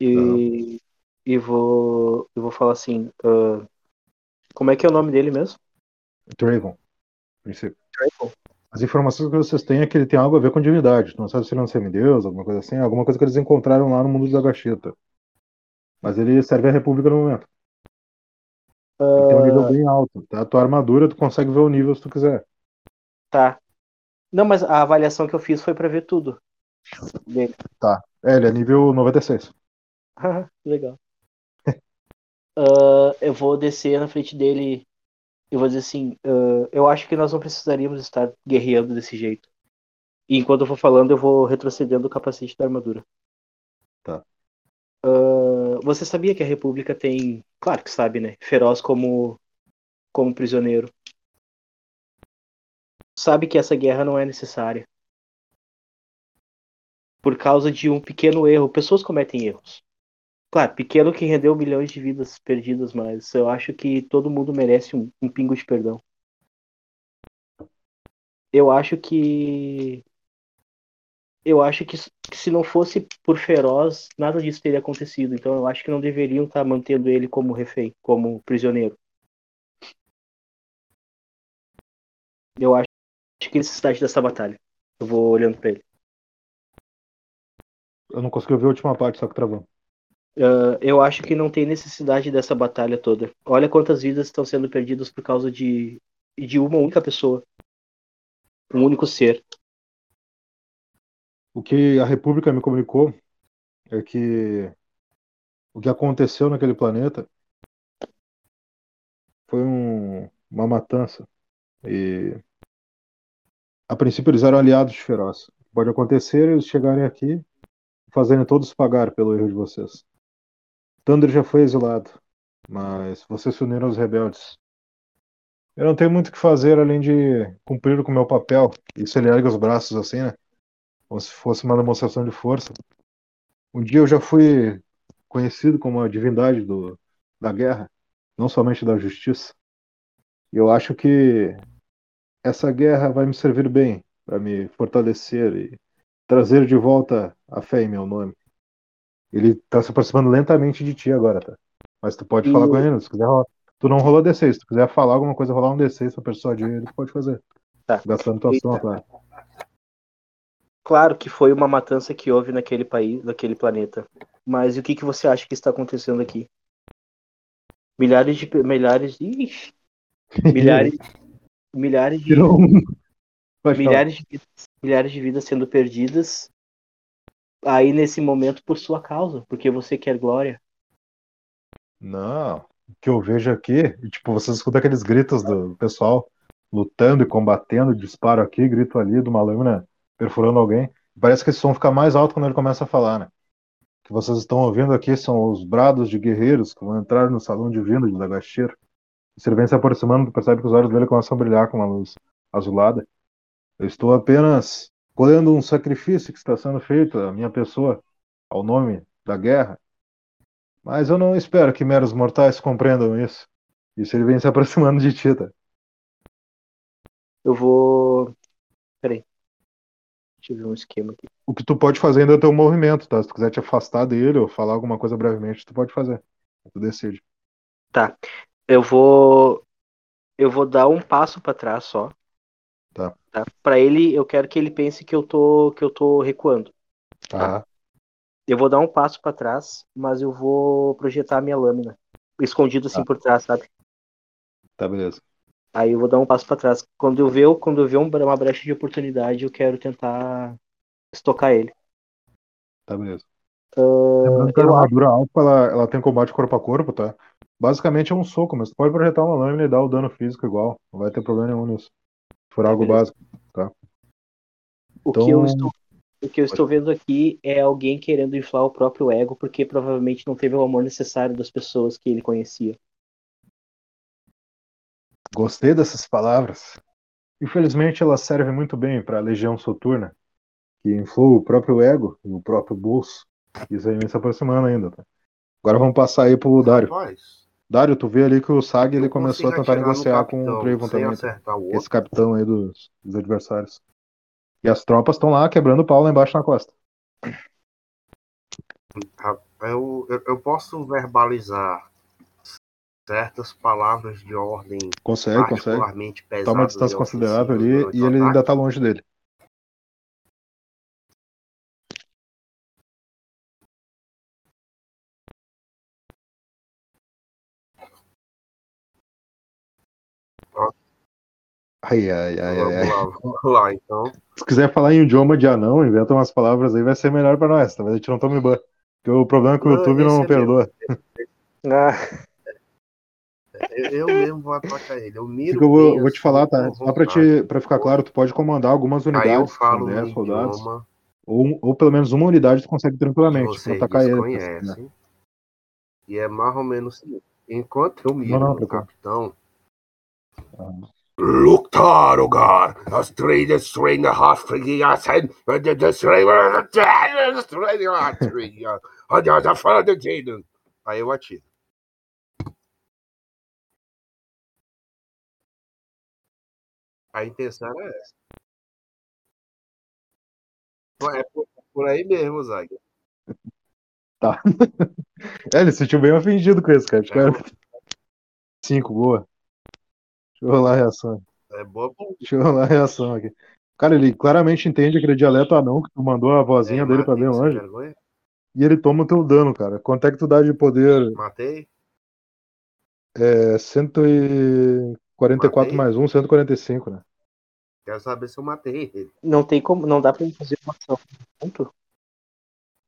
E, e vou, eu vou falar assim, ah, como é que é o nome dele mesmo? Draven. As informações que vocês têm é que ele tem algo a ver com divindade. Não sabe se ele é um semideus, alguma coisa assim. Alguma coisa que eles encontraram lá no mundo da Gacheta. Mas ele serve à República no momento. Ele tem um nível bem alto. Tá? A tua armadura, tu consegue ver o nível se tu quiser. Tá. Não, mas a avaliação que eu fiz foi pra ver tudo. Dele. É, ele é nível 96. Legal. Ah, eu vou descer na frente dele. Eu vou dizer assim: ah, eu acho que nós não precisaríamos estar guerreando desse jeito. E enquanto eu for falando, eu vou retrocedendo o capacete da armadura. Tá. Ah, você sabia que a República tem. Claro que sabe, né? Feroz como, como prisioneiro. Sabe que essa guerra não é necessária. Por causa de um pequeno erro. Pessoas cometem erros. Claro, pequeno que rendeu milhões de vidas perdidas, mas eu acho que todo mundo merece um, um pingo de perdão. Eu acho que. Eu acho que, que se não fosse por Feroz, nada disso teria acontecido. Então eu acho que não deveriam estar mantendo ele como refém, como prisioneiro. Eu acho que necessidade dessa batalha. Eu vou olhando pra ele. Eu não consegui ouvir a última parte, só que travou. Ah, eu acho que não tem necessidade dessa batalha toda. Olha quantas vidas estão sendo perdidas por causa de, de uma única pessoa. Um único ser. O que a República me comunicou é que o que aconteceu naquele planeta foi um- uma matança. E a princípio eles eram aliados de Feroz. Pode acontecer eles chegarem aqui e fazerem todos pagar pelo erro de vocês. Thunder já foi exilado, mas vocês se uniram aos rebeldes. Eu não tenho muito o que fazer além de cumprir com o meu papel. Isso ele ergue os braços assim, né? Como se fosse uma demonstração de força. Um dia eu já fui conhecido como a divindade do, da guerra, não somente da justiça. E eu acho que essa guerra vai me servir bem para me fortalecer e trazer de volta a fé em meu nome. Ele tá se aproximando lentamente de ti agora, tá? Mas tu pode E- falar com ele, se quiser rolar. Tu não rolou D6, se tu quiser falar alguma coisa, rolar um D6 pra persuadir ele, tu pode fazer. Tá. Gastando tua ação, claro. Claro que foi uma matança que houve naquele país, naquele planeta. Mas o que, que você acha que está acontecendo aqui? Milhares de. Milhares. Ixi, milhares. milhares de. Milhares de, milhares de vidas sendo perdidas aí nesse momento por sua causa, porque você quer glória. Não, o que eu vejo aqui, tipo, você escuta aqueles gritos do pessoal lutando e combatendo, disparo aqui, grito ali, de uma lâmina perfurando alguém. Parece que esse som fica mais alto quando ele começa a falar, né? O que vocês estão ouvindo aqui são os brados de guerreiros que vão entrar no salão divino de. Se ele vem se aproximando, percebe que os olhos dele começam a brilhar com uma luz azulada. Eu estou apenas colhendo um sacrifício que está sendo feito à minha pessoa, ao nome da guerra. Mas eu não espero que meros mortais compreendam isso. Isso ele vem se aproximando de ti, tá? Eu vou. Peraí. Deixa eu ver um esquema aqui. O que tu pode fazer ainda é ter um movimento, tá? Se tu quiser te afastar dele ou falar alguma coisa brevemente, tu pode fazer. Tu decide. Tá. Eu vou. Eu vou dar um passo pra trás só. Tá. Tá? Para ele, eu quero que ele pense que eu tô que eu tô recuando. Tá. Eu vou dar um passo pra trás, mas eu vou projetar a minha lâmina, escondido assim Tá. por trás, sabe? Tá, beleza. Aí eu vou dar um passo pra trás. Quando eu ver, quando eu ver um- uma brecha de oportunidade, eu quero tentar estocar ele. Tá, beleza. Lembrando que a armadura alfa, ela, ela tem combate corpo a corpo, tá? Basicamente é um soco, mas tu pode projetar uma lâmina e dar o dano físico igual. Não vai ter problema nenhum nisso. For algo beleza. básico. o então- que eu estou o que eu estou vendo aqui é alguém querendo inflar o próprio ego, porque provavelmente não teve o amor necessário das pessoas que ele conhecia. Gostei dessas palavras. Infelizmente, elas servem muito bem para a Legião Soturna, que inflou o próprio ego e o próprio bolso. Isso aí vem se aproximando ainda, tá? Agora vamos passar aí pro Dário. Rapaz, Dário, tu vê ali que o Sag ele começou a tentar negociar com capitão o Draven também, o esse capitão aí dos, dos adversários. E as tropas estão lá quebrando o pau lá embaixo na costa. Eu, eu, eu posso verbalizar certas palavras de ordem Consegue, consegue. pesadas. Tá uma distância considerável ali e ele ainda tá longe dele. Ai, ai, ai, ai, ai. Vamos lá, vamos lá, então. Se quiser falar em idioma de anão, inventa umas palavras aí, vai ser melhor pra nós. Talvez a gente não tome ban. Porque o problema é que o Não, YouTube não é perdoa. Ah, Eu, eu mesmo vou atacar ele. Eu miro Porque eu vou, bem, vou te assim, falar, tá? Só pra, te, pra ficar claro, tu pode comandar algumas Aí eu unidades, que são falo 10 no soldados, ou, ou pelo menos uma unidade tu consegue tranquilamente pra vocês atacar ele. desconhecem. né? E é mais ou menos assim. Enquanto eu miro Não, não, tranquilo. capitão. Aham. Luktar, Ogar, as trade strain the half freaking ass head, and the strain the strain the tree, and the fun the Jaden. Aí eu atiro. A intenção era essa. Pô, É por, por aí mesmo, Zag. Tá. É, ele se sentiu bem ofendido com isso, cara. Era 5, boa. Deixa eu rolar a reação. É boa por Deixa eu rolar a reação aqui. Cara, ele claramente entende aquele dialeto anão que tu mandou a vozinha É, dele pra sem longe. vergonha. E ele toma o teu dano, cara. Quanto é que tu dá de poder? Matei. É 144 Matei. mais 1, 145, né? Quero saber se eu matei ele. não tem como, não dá pra ele fazer uma ação. Ponto.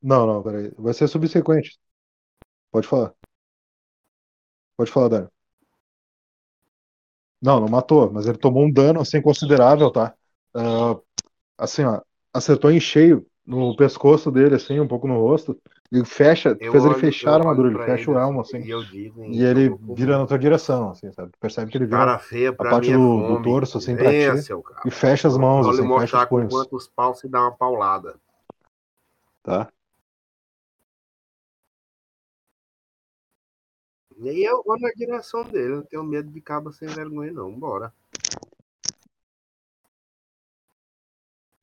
Não, não, peraí. Vai ser subsequente. Pode falar. Pode falar, Dário. Não, não matou, mas ele tomou um dano assim considerável, tá? Ah, assim, ó, acertou em cheio no pescoço dele, assim, um pouco no rosto. E fecha, Eu fez ele fechar a armadura, ele fecha ele, o elmo, assim. E eu digo. E ele comum, vira na tua direção, assim, sabe? Percebe que ele vira feia pra parte é do- do torso, assim, pra ti. cara. e fecha as mãos, assim, fecha os com punhos, quantos paus se dá uma paulada. tá? E eu vou na direção dele, não tenho medo de cabo sem vergonha, não. Bora.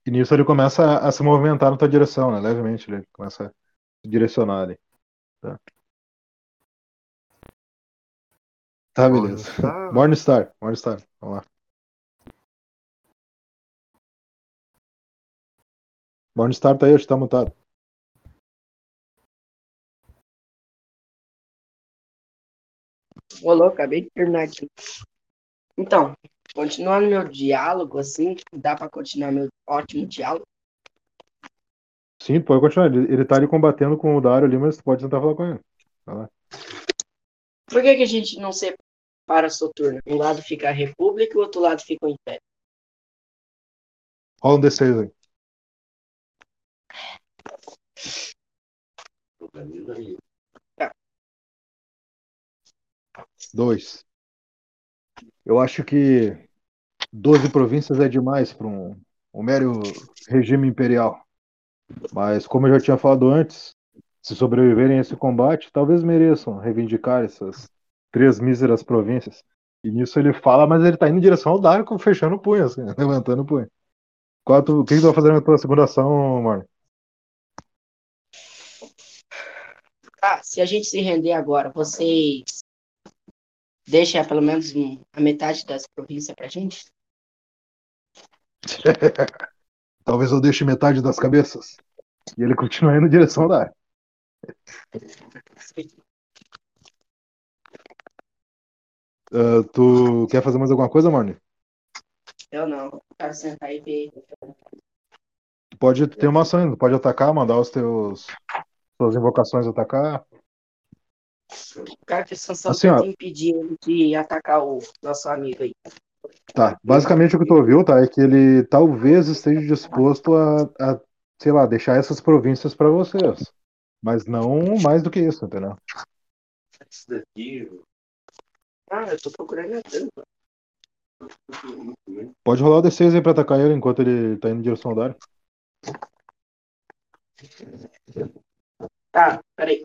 E nisso ele começa a, se movimentar na tua direção, né? Levemente, ele começa a se direcionar ali. Tá, tá beleza. Morningstar. Morningstar, Morningstar, vamos lá. Morningstar tá aí, acho que tá mutado. Rolou, acabei de terminar aqui. Então, continuando meu diálogo, assim, dá pra continuar meu ótimo diálogo. Sim, pode continuar. Ele, ele tá ali combatendo com o Dario ali, mas tu pode tentar falar com ele. Vai lá. Por que, que a gente não separa Soturno? Um lado fica a República e o outro lado fica o Império. Rola um D6 aí. Dois. Eu acho que 12 províncias é demais para um, um mero regime imperial. Mas, como eu já tinha falado antes, se sobreviverem a esse combate, talvez mereçam reivindicar essas três míseras províncias. E nisso ele fala, mas ele tá indo em direção ao Darko, fechando o punho, assim, levantando o punho. Qual tu- o que tu vai fazer na tua segunda ação, Marlon? Ah, se a gente se render agora, vocês deixam pelo menos a metade das províncias pra gente? Talvez eu deixe metade das cabeças. E ele continua indo em direção ao Darko. Ah, tu quer fazer mais alguma coisa, Marlon? Eu não. Quero sentar e ver. Pode ter uma ação ainda, pode atacar, mandar os teus suas invocações atacar. O cara que Sansão Assim, tenta impedir ele de atacar o nosso amigo aí. Tá, basicamente o que tu ouviu, tá, é que ele talvez esteja disposto a, a sei lá, deixar essas províncias pra vocês. Mas não mais do que isso, entendeu? Isso daqui, Ah, eu tô procurando a tampa. Pode rolar o D6 aí pra atacar ele enquanto ele tá indo em direção ao Dario. Tá, peraí.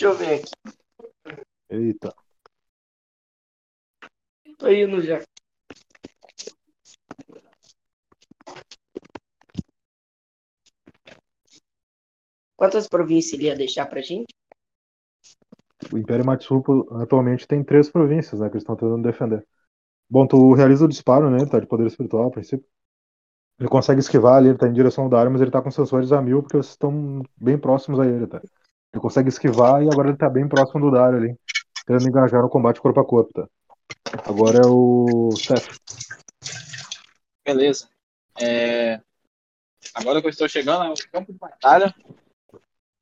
Deixa eu ver aqui. Eita. Tô indo já. Quantas províncias ele ia deixar pra gente? O Império Matsupo atualmente tem três províncias, né, que eles estão tentando defender. Bom, tu realiza o disparo, né, ele tá de poder espiritual a princípio. Ele consegue esquivar ali, ele tá em direção ao Dario, mas ele tá com sensores a mil porque vocês estão bem próximos a ele, tá? Ele consegue esquivar e agora ele tá bem próximo do Dario ali, tentando engajar no combate corpo a corpo, tá? Agora é o Seth. Beleza. É, Agora que eu estou chegando no campo de batalha,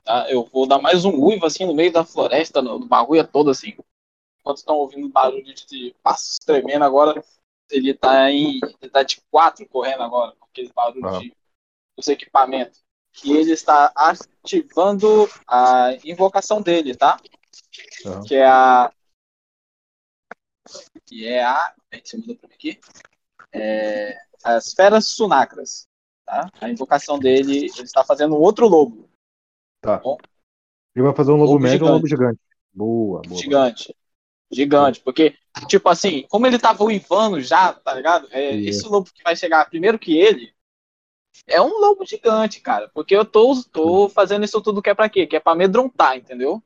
tá? eu vou dar mais um uivo assim no meio da floresta, no, no bagulho todo assim. Enquanto estão ouvindo barulho de passos tremendo agora, ele tá em. Ele tá de quatro correndo agora, com aquele barulho Ah. de, dos equipamentos. E ele está ativando a invocação dele, tá? Aham. Que é a. Que é a. Peraí, você mandou pra aqui. É, as feras sunacras. Tá? A invocação dele, ele está fazendo um outro lobo, Tá. Bom. Ele vai fazer um lobo Lobo médio ou um lobo gigante? Boa, boa. gigante. Gigante, porque, tipo assim, como ele tava uivando já, tá ligado? É, Isso. esse lobo que vai chegar primeiro que ele é um lobo gigante, cara. Porque eu tô, tô fazendo isso tudo que é pra quê? Que é pra amedrontar, entendeu?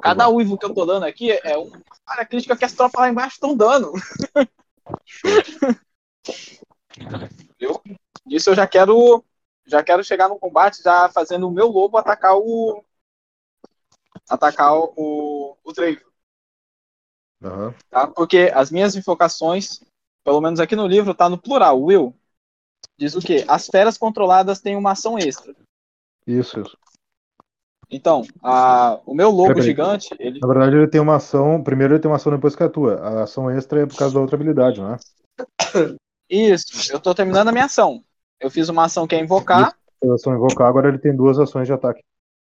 Cada uivo que eu tô dando aqui é uma crítica que as tropas lá embaixo estão dando. Entendeu? Isso eu já quero. Já quero chegar no combate já fazendo o meu lobo atacar o. Atacar o, o, o Aham. tá? Porque as minhas invocações, pelo menos aqui no livro, tá no plural. Will diz o quê? As feras controladas têm uma ação extra. Isso, isso. Então, a, o meu lobo gigante, ele. Na verdade, ele tem uma ação. Primeiro ele tem uma ação depois que a tua. A ação extra é por causa da outra habilidade, não é? Isso, eu tô terminando a minha ação. Eu fiz uma ação que é invocar. A ação invocar, agora ele tem duas ações de ataque.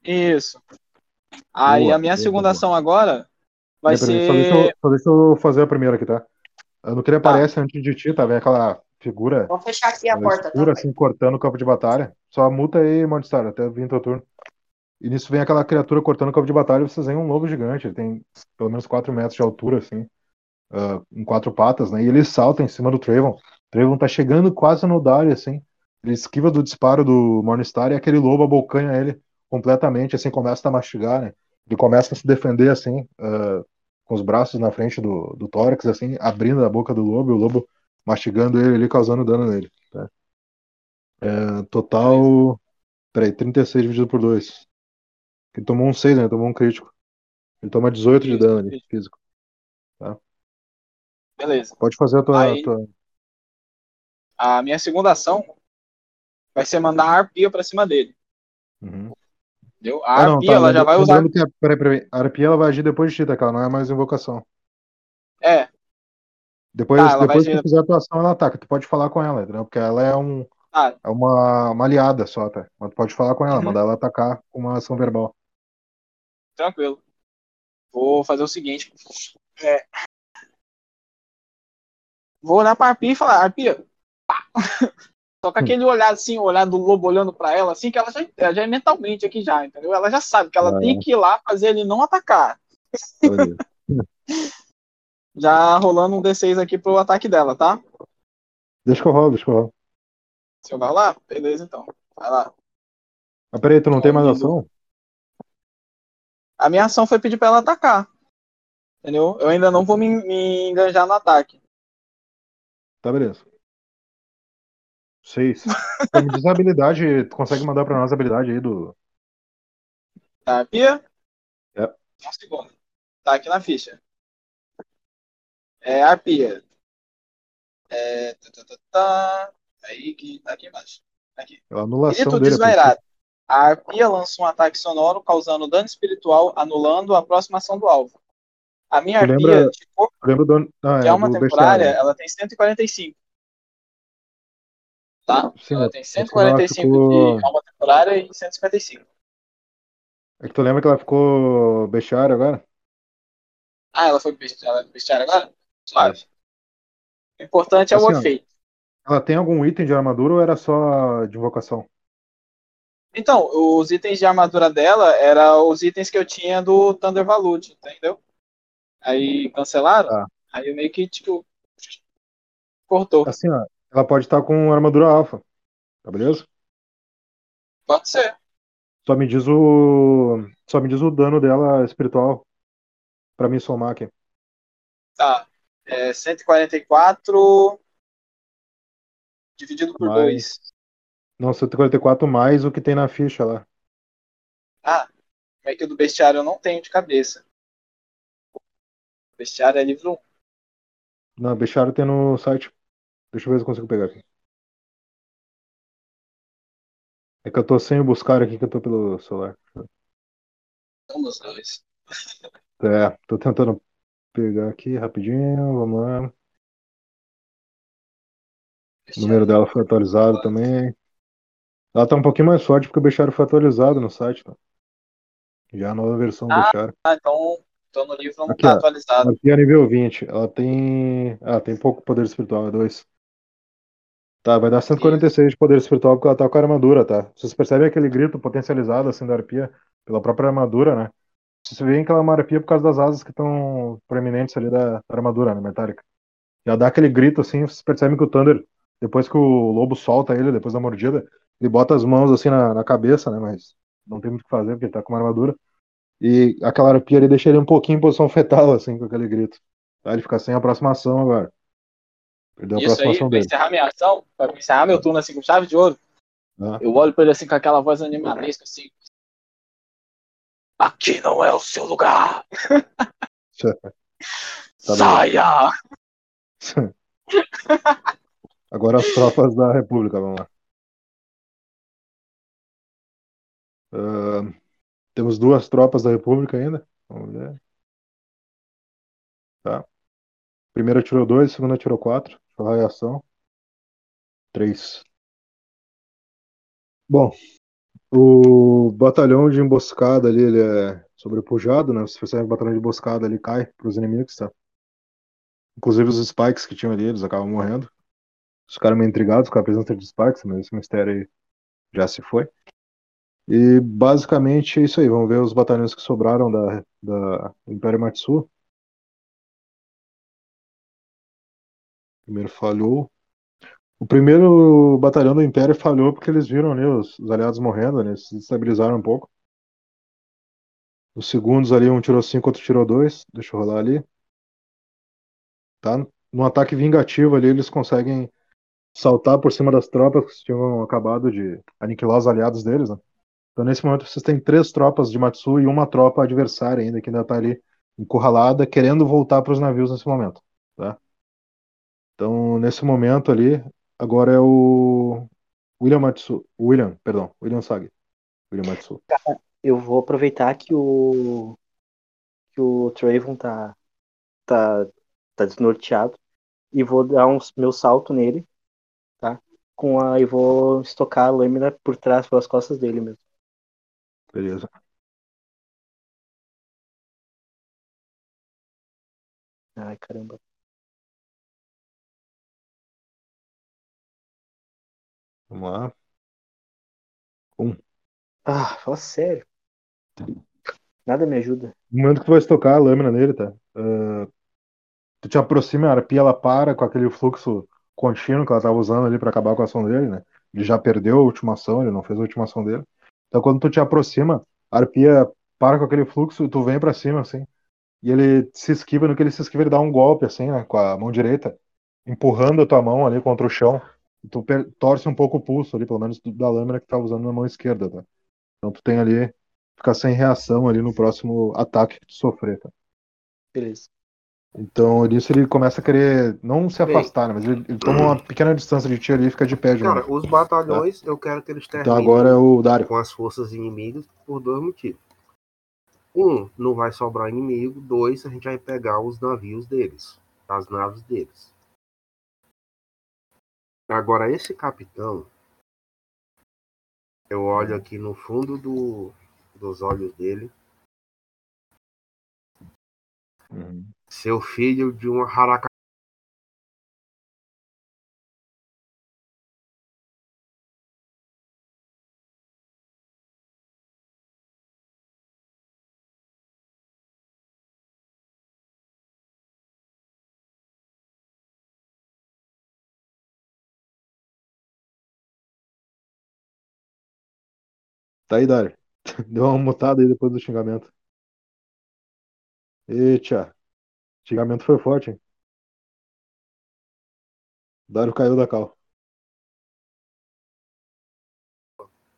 Isso. Aí Boa, a minha boa, segunda boa. ação agora vai ser. Só deixa, eu, só deixa eu fazer a primeira aqui, tá? No que ele Tá. aparece antes de ti, tá vendo aquela figura Vou fechar aqui a porta, tá? escura, assim, cortando o campo de batalha. Só muta aí, Mordstar, até vir teu turno. E nisso vem aquela criatura cortando o campo de batalha e vocês veem um lobo gigante. Ele tem pelo menos 4 metros de altura, assim, ah, em quatro patas, né? E ele salta em cima do Trayvon. O Trayvon tá chegando quase no Dario, assim. Ele esquiva do disparo do Morningstar e aquele lobo abocanha ele completamente, assim, começa a mastigar, né? Ele começa a se defender, assim, ah, com os braços na frente do, do tórax, assim, abrindo a boca do lobo. E o lobo mastigando ele ali, causando dano nele. Tá? É, total. Peraí, 36 dividido por 2. Ele tomou um 6, né? Tomou um crítico. Ele toma 18 de dano ali, físico. Beleza. Pode fazer a tua. Aí- tua- A minha segunda ação vai ser mandar a arpia pra cima dele. Uhum. Entendeu? A Ah, não, arpia, tá, ela já vai usar. que a, peraí, peraí. A arpia ela vai agir depois de ti, tá? Ela não é mais invocação. É, Depois, Tá, depois que fizer a tua ação, ela ataca. Tu pode falar com ela, entendeu? Porque ela é, um, Ah. é uma, uma aliada só, tá? Mas tu pode falar com ela, Uhum. mandar ela atacar com uma ação verbal. tranquilo. Vou fazer o seguinte. É. Vou olhar pra Arpia e falar, Arpia. Só com aquele olhar assim, o olhar do lobo olhando pra ela, assim, que ela já, ela já é mentalmente aqui já, entendeu? Ela já sabe que ela Ah, tem que ir lá fazer ele não atacar. Já rolando um D6 aqui pro ataque dela, tá? deixa que eu rolo, deixa que eu rolo. Se eu vai lá? Beleza, então. Vai lá. Ah, peraí, tu não tem mais ação? A minha ação foi pedir pra ela atacar. Entendeu? Eu ainda não vou me, me enganjar no ataque. Tá, beleza. Seis. Então, me diz a habilidade, tu consegue mandar pra nós a habilidade aí do. Tá, Arpia? É. Um segundo. Tá aqui na ficha. É Arpia. É. Tá, tá, tá, tá. Aí que tá aqui embaixo. Aqui. A anulação Grito dele. é desvairado. A arpia lança um ataque sonoro causando dano espiritual, anulando a próxima ação do alvo. A minha arpia, lembra- de corpo Lembra do. Ah, de é, alma do temporária, bestiário. ela tem 145. Tá? Sim, ela mas tem senão ela 145 ficou- de alma temporária e 155. É que tu lembra que ela ficou bestiário agora? Ah, ela foi ela é bestiária agora? Suave. O importante é o Assim, efeito. Ela tem algum item de armadura ou era só de invocação? Então, os itens de armadura dela eram os itens que eu tinha do Thunder Valute, entendeu? Aí cancelaram, Tá. aí eu meio que, tipo, cortou. Assim, ó, ela pode estar com armadura alfa. Tá beleza? Pode ser. Só me diz o. Só me diz o dano dela espiritual. Pra mim somar aqui. Tá. É 144 dividido por Mais. 2. Não, 144 mais o que tem na ficha lá. Ah, como é que o do bestiário eu não tenho de cabeça? O bestiário é livro 1. Não, bestiário tem no site. Deixa eu ver se eu consigo pegar aqui. É que eu tô sem o buscar aqui que eu tô pelo celular. Somos dois. É, tô tentando pegar aqui rapidinho. Vamos lá. O número dela foi atualizado também. Ela tá um pouquinho mais forte porque o bestiário foi atualizado no site. Tá? Já a nova versão do Ah, bestiário. Ah, então, então no livro não Aqui, tá atualizado. Aqui é nível 20. Ela tem. Ah, tem pouco poder espiritual, é 2. Tá, vai dar 146 de poder espiritual porque ela tá com a armadura, tá? Vocês percebem aquele grito potencializado assim da arpia pela própria armadura, né? Vocês veem que ela é uma arpia por causa das asas que estão proeminentes ali da armadura, né, metálica. Já dá aquele grito assim, vocês percebem que o Thunder, depois que o lobo solta ele, depois da mordida, ele bota as mãos assim na, na cabeça, né? Mas não tem muito o que fazer porque ele tá com uma armadura. E aquela arpia ali deixa ele um pouquinho em posição fetal, assim, com aquele grito. Tá? Ele fica sem aproximação agora. Perdeu a Isso aí, aproximação pra dele. encerrar minha ação, pra encerrar meu turno assim com chave de ouro, Ah. eu olho pra ele assim com aquela voz animalesca assim. Aqui não é o seu lugar! Tá. Saia! Agora as tropas da República, vamos lá. Ah, temos duas tropas da República ainda. Vamos ver. Tá. Primeira tirou dois, segunda tirou quatro. Deixa eu rolar a ação. Três. Bom, o batalhão de emboscada ali, ele é sobrepujado, né? Você percebe que o batalhão de emboscada ali cai para os inimigos, tá? Inclusive os spikes que tinham ali, eles acabam morrendo. Os ficaram meio intrigados com a presença de spikes, mas esse mistério aí já se foi. E basicamente é isso aí. Vamos ver os batalhões que sobraram da, da Império Matsu. Primeiro falhou. O primeiro batalhão do Império falhou porque eles viram ali os, os aliados morrendo, né? Se estabilizaram um pouco. Os segundos ali, um tirou cinco, outro tirou dois. Deixa eu rolar ali. Tá? num ataque vingativo ali, eles conseguem saltar por cima das tropas que tinham acabado de aniquilar os aliados deles, né? Então, nesse momento, vocês têm três tropas de Matsu e uma tropa adversária ainda, que ainda tá ali encurralada, querendo voltar para os navios nesse momento, tá? Então, nesse momento ali, agora é o William Matsu, William, perdão, William Sagi. William Matsu. Eu vou aproveitar que o que o Trayvon tá tá tá desnorteado e vou dar um meu salto nele, tá? Com a e vou estocar a lâmina por trás pelas costas dele mesmo. Beleza. Ai, caramba. Vamos lá. Ah, fala sério. Nada me ajuda. No momento que tu vai estocar a lâmina nele, tá? Ah, tu te aproxima, a arpia ela para com aquele fluxo contínuo que ela tava usando ali pra acabar com a ação dele, né? Ele já perdeu a ultimação, ele não fez a ultimação dele. Então quando tu te aproxima, a arpia para com aquele fluxo e tu vem pra cima, assim. E ele se esquiva, no que ele se esquiva, ele dá um golpe, assim, né? Com a mão direita, empurrando a tua mão ali contra o chão. Tu torce um pouco o pulso ali, pelo menos da lâmina que tá usando na mão esquerda, tá? Então tu tem ali, ficar sem reação ali no próximo ataque que tu sofrer, tá? Beleza. Então nisso ele começa a querer não se afastar, né? Mas ele, ele toma uma pequena distância de ti ali e fica de pé de Cara, novo. os batalhões, eu quero que eles Então terminem agora é o Dario. com as forças inimigas por dois motivos. Um, não vai sobrar inimigo. Dois, a gente vai pegar os navios deles, as naves deles. Agora, esse capitão, eu olho aqui no fundo do, dos olhos dele, Uhum. seu filho de uma Tá aí, Dario. Deu uma mutada aí depois do xingamento. Eita, xingamento foi forte, hein? Dario caiu da cal.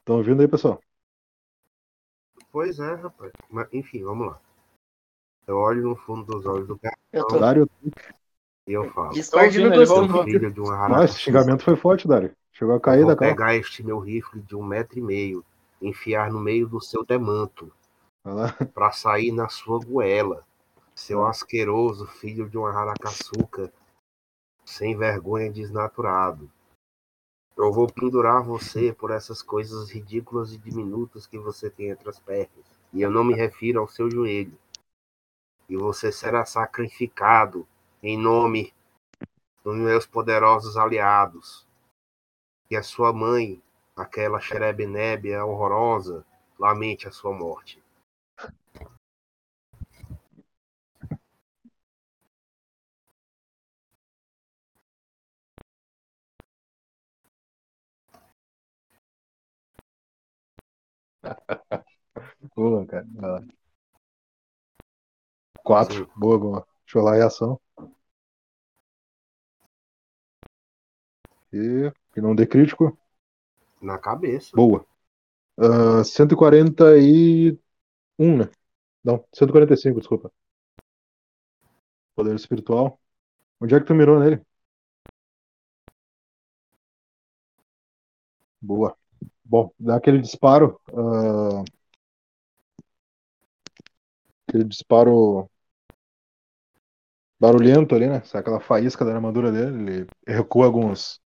Estão ouvindo aí, pessoal? Pois é, rapaz. Mas, enfim, vamos lá. Eu olho no fundo dos olhos do cara Eu tô. Dario, e eu falo. Discord não ouvindo, ele Seu gostou. voltou. filho de uma nossa, esse xingamento foi forte, Dario. Chegou a cair Eu da vou cal. pegar este meu rifle de um metro e meio, enfiar no meio do seu demanto, pra sair na sua goela. Seu asqueroso filho de uma haracaçuca, sem vergonha desnaturado. Eu vou pendurar você por essas coisas ridículas e diminutas que você tem entre as pernas. E eu não me refiro ao seu joelho. E você será sacrificado em nome dos meus poderosos aliados. E a sua mãe, aquela xerebenébia horrorosa, lamente a sua morte. Boa, cara. Vai lá. Quatro. Sim. Boa, boa. Deixa eu lá a reação. E que não dê crítico. Na cabeça. Boa. Ah, 141, né? Não, 145, desculpa. Poder espiritual. Onde é que tu mirou nele? Boa. Bom, dá aquele disparo. ah, aquele disparo barulhento ali, né? Sai aquela faísca da armadura dele. Ele recua alguns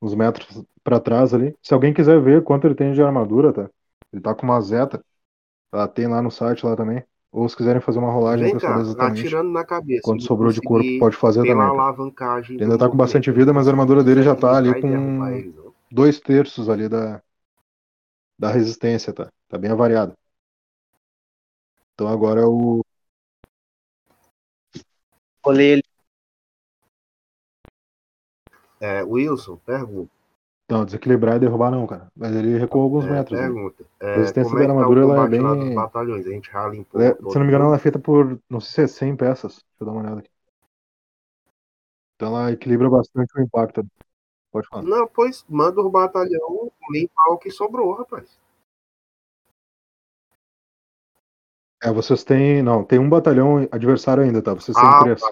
uns metros pra trás ali. Se alguém quiser ver quanto ele tem de armadura, tá? Ele tá com uma zeta. Ela tem lá no site lá também. Ou se quiserem fazer uma rolagem Vem pra cá, saber exatamente atirando na cabeça. quanto sobrou de corpo, pode fazer Pela também. tá? alavancagem. Ele ainda tá com bastante vida, mas a armadura dele já tá ali com dois terços ali da, da resistência, tá? Tá bem avariado. Então agora é o. Olhei ele. É, Wilson, pergunta. Não, desequilibrar e derrubar não, cara. Mas ele recuou alguns É, metros. né? pergunta. É, A resistência é da tá armadura, ela é bem- batalhões? A gente limpou. Ela é- todo se não me engano, ela é feita por. Não sei se é 100 peças. Deixa eu dar uma olhada aqui. Então ela equilibra bastante o impacto. Pode falar. Não, pois manda o batalhão limpar o que sobrou, rapaz. É, vocês têm. Não, tem um batalhão adversário ainda, tá? Vocês têm Ah, três. tá.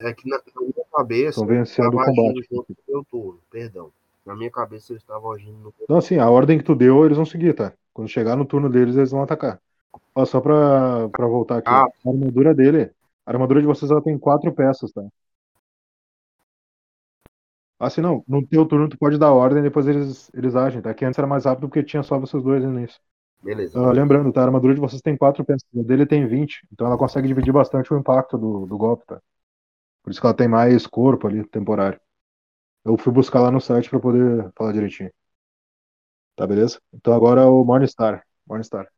É que na, na minha cabeça o estava agindo combate. junto com o meu turno, perdão. Na minha cabeça eles estavam agindo no Então, assim, a ordem que tu deu, eles vão seguir, tá? Quando chegar no turno deles, eles vão atacar. Ó, só pra, pra voltar aqui. Ah. A armadura dele. A armadura de vocês ela tem quatro peças, tá? Assim, não. No teu turno tu pode dar ordem e depois eles, eles agem, tá? Que antes era mais rápido porque tinha só vocês dois nisso. Beleza. Ah, lembrando, tá? A armadura de vocês tem quatro peças. A dele tem 20. Então ela consegue dividir bastante o impacto do, do golpe, tá? Por isso que ela tem mais corpo ali, temporário. Eu fui buscar lá no site pra poder falar direitinho. Tá, beleza? Então agora é o Morningstar. Morningstar.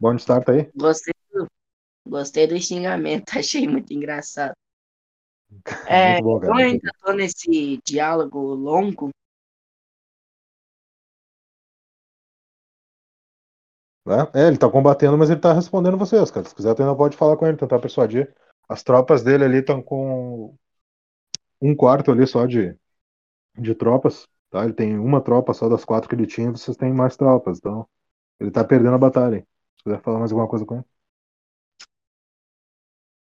Morningstar tá aí? Gostei do, gostei do xingamento, achei muito engraçado. É, Muito bom, cara. eu ainda tô nesse diálogo longo. Bom. É, ele tá combatendo, mas ele tá respondendo vocês, cara. Se quiser, tu ainda pode falar com ele, tentar persuadir. As tropas dele ali estão com um quarto ali só de, de tropas, tá? Ele tem uma tropa só das quatro que ele tinha, vocês têm mais tropas, então ele tá perdendo a batalha. hein? Se quiser falar mais alguma coisa com ele.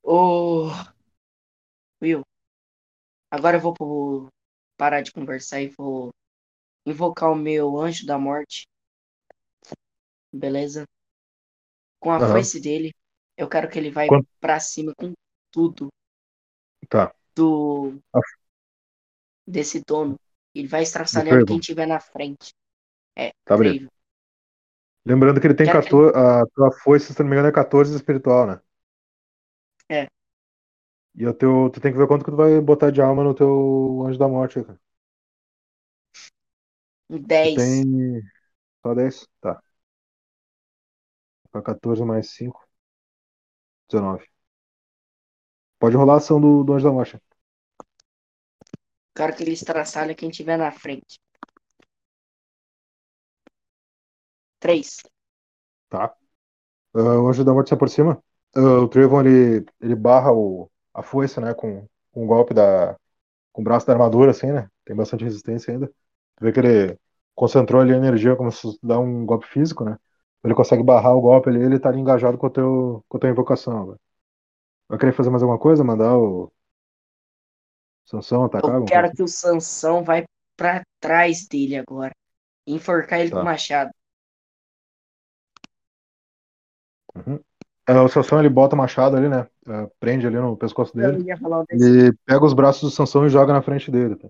Ô, Will, agora eu vou parar de conversar e vou invocar o meu anjo da morte. Beleza? Com a Aham. foice dele, eu quero que ele vai Quanto- pra cima com tudo Tá. do Ah. desse dono. Ele vai Do estraçalhando quem tiver na frente. É, Tá. Craven. Lembrando que ele tem Quero que 14. A tua foice, se não me engano, é 14 espiritual, né? É. E o teu, tu tem que ver quanto que tu vai botar de alma no teu anjo da morte, cara. Um Tu 10. tem só 10? Tá. Pra 14 mais 5. 19. Pode rolar a ação do, do anjo da morte. Quero que ele estraçalhe quem tiver na frente. 3. Tá. Ah, o anjo da morte se aproxima. Ah, o Trevon ele, ele barra o, a foice, né? Com, com o golpe da. Com o braço da armadura, assim, né? Tem bastante resistência ainda. Tu vê que ele concentrou ali a energia como se dar um golpe físico, né? Ele consegue barrar o golpe ali, ele tá ali engajado com, o teu, com a tua invocação. agora. Vai querer fazer mais alguma coisa? Mandar o. Sansão atacar? Eu quero que o Sansão vai pra trás dele agora. Enforcar ele Tá. com o machado. É, o Sansão ele bota o machado ali, né? É, prende ali no pescoço dele. Ele pega os braços do Sansão e joga na frente dele. Tá?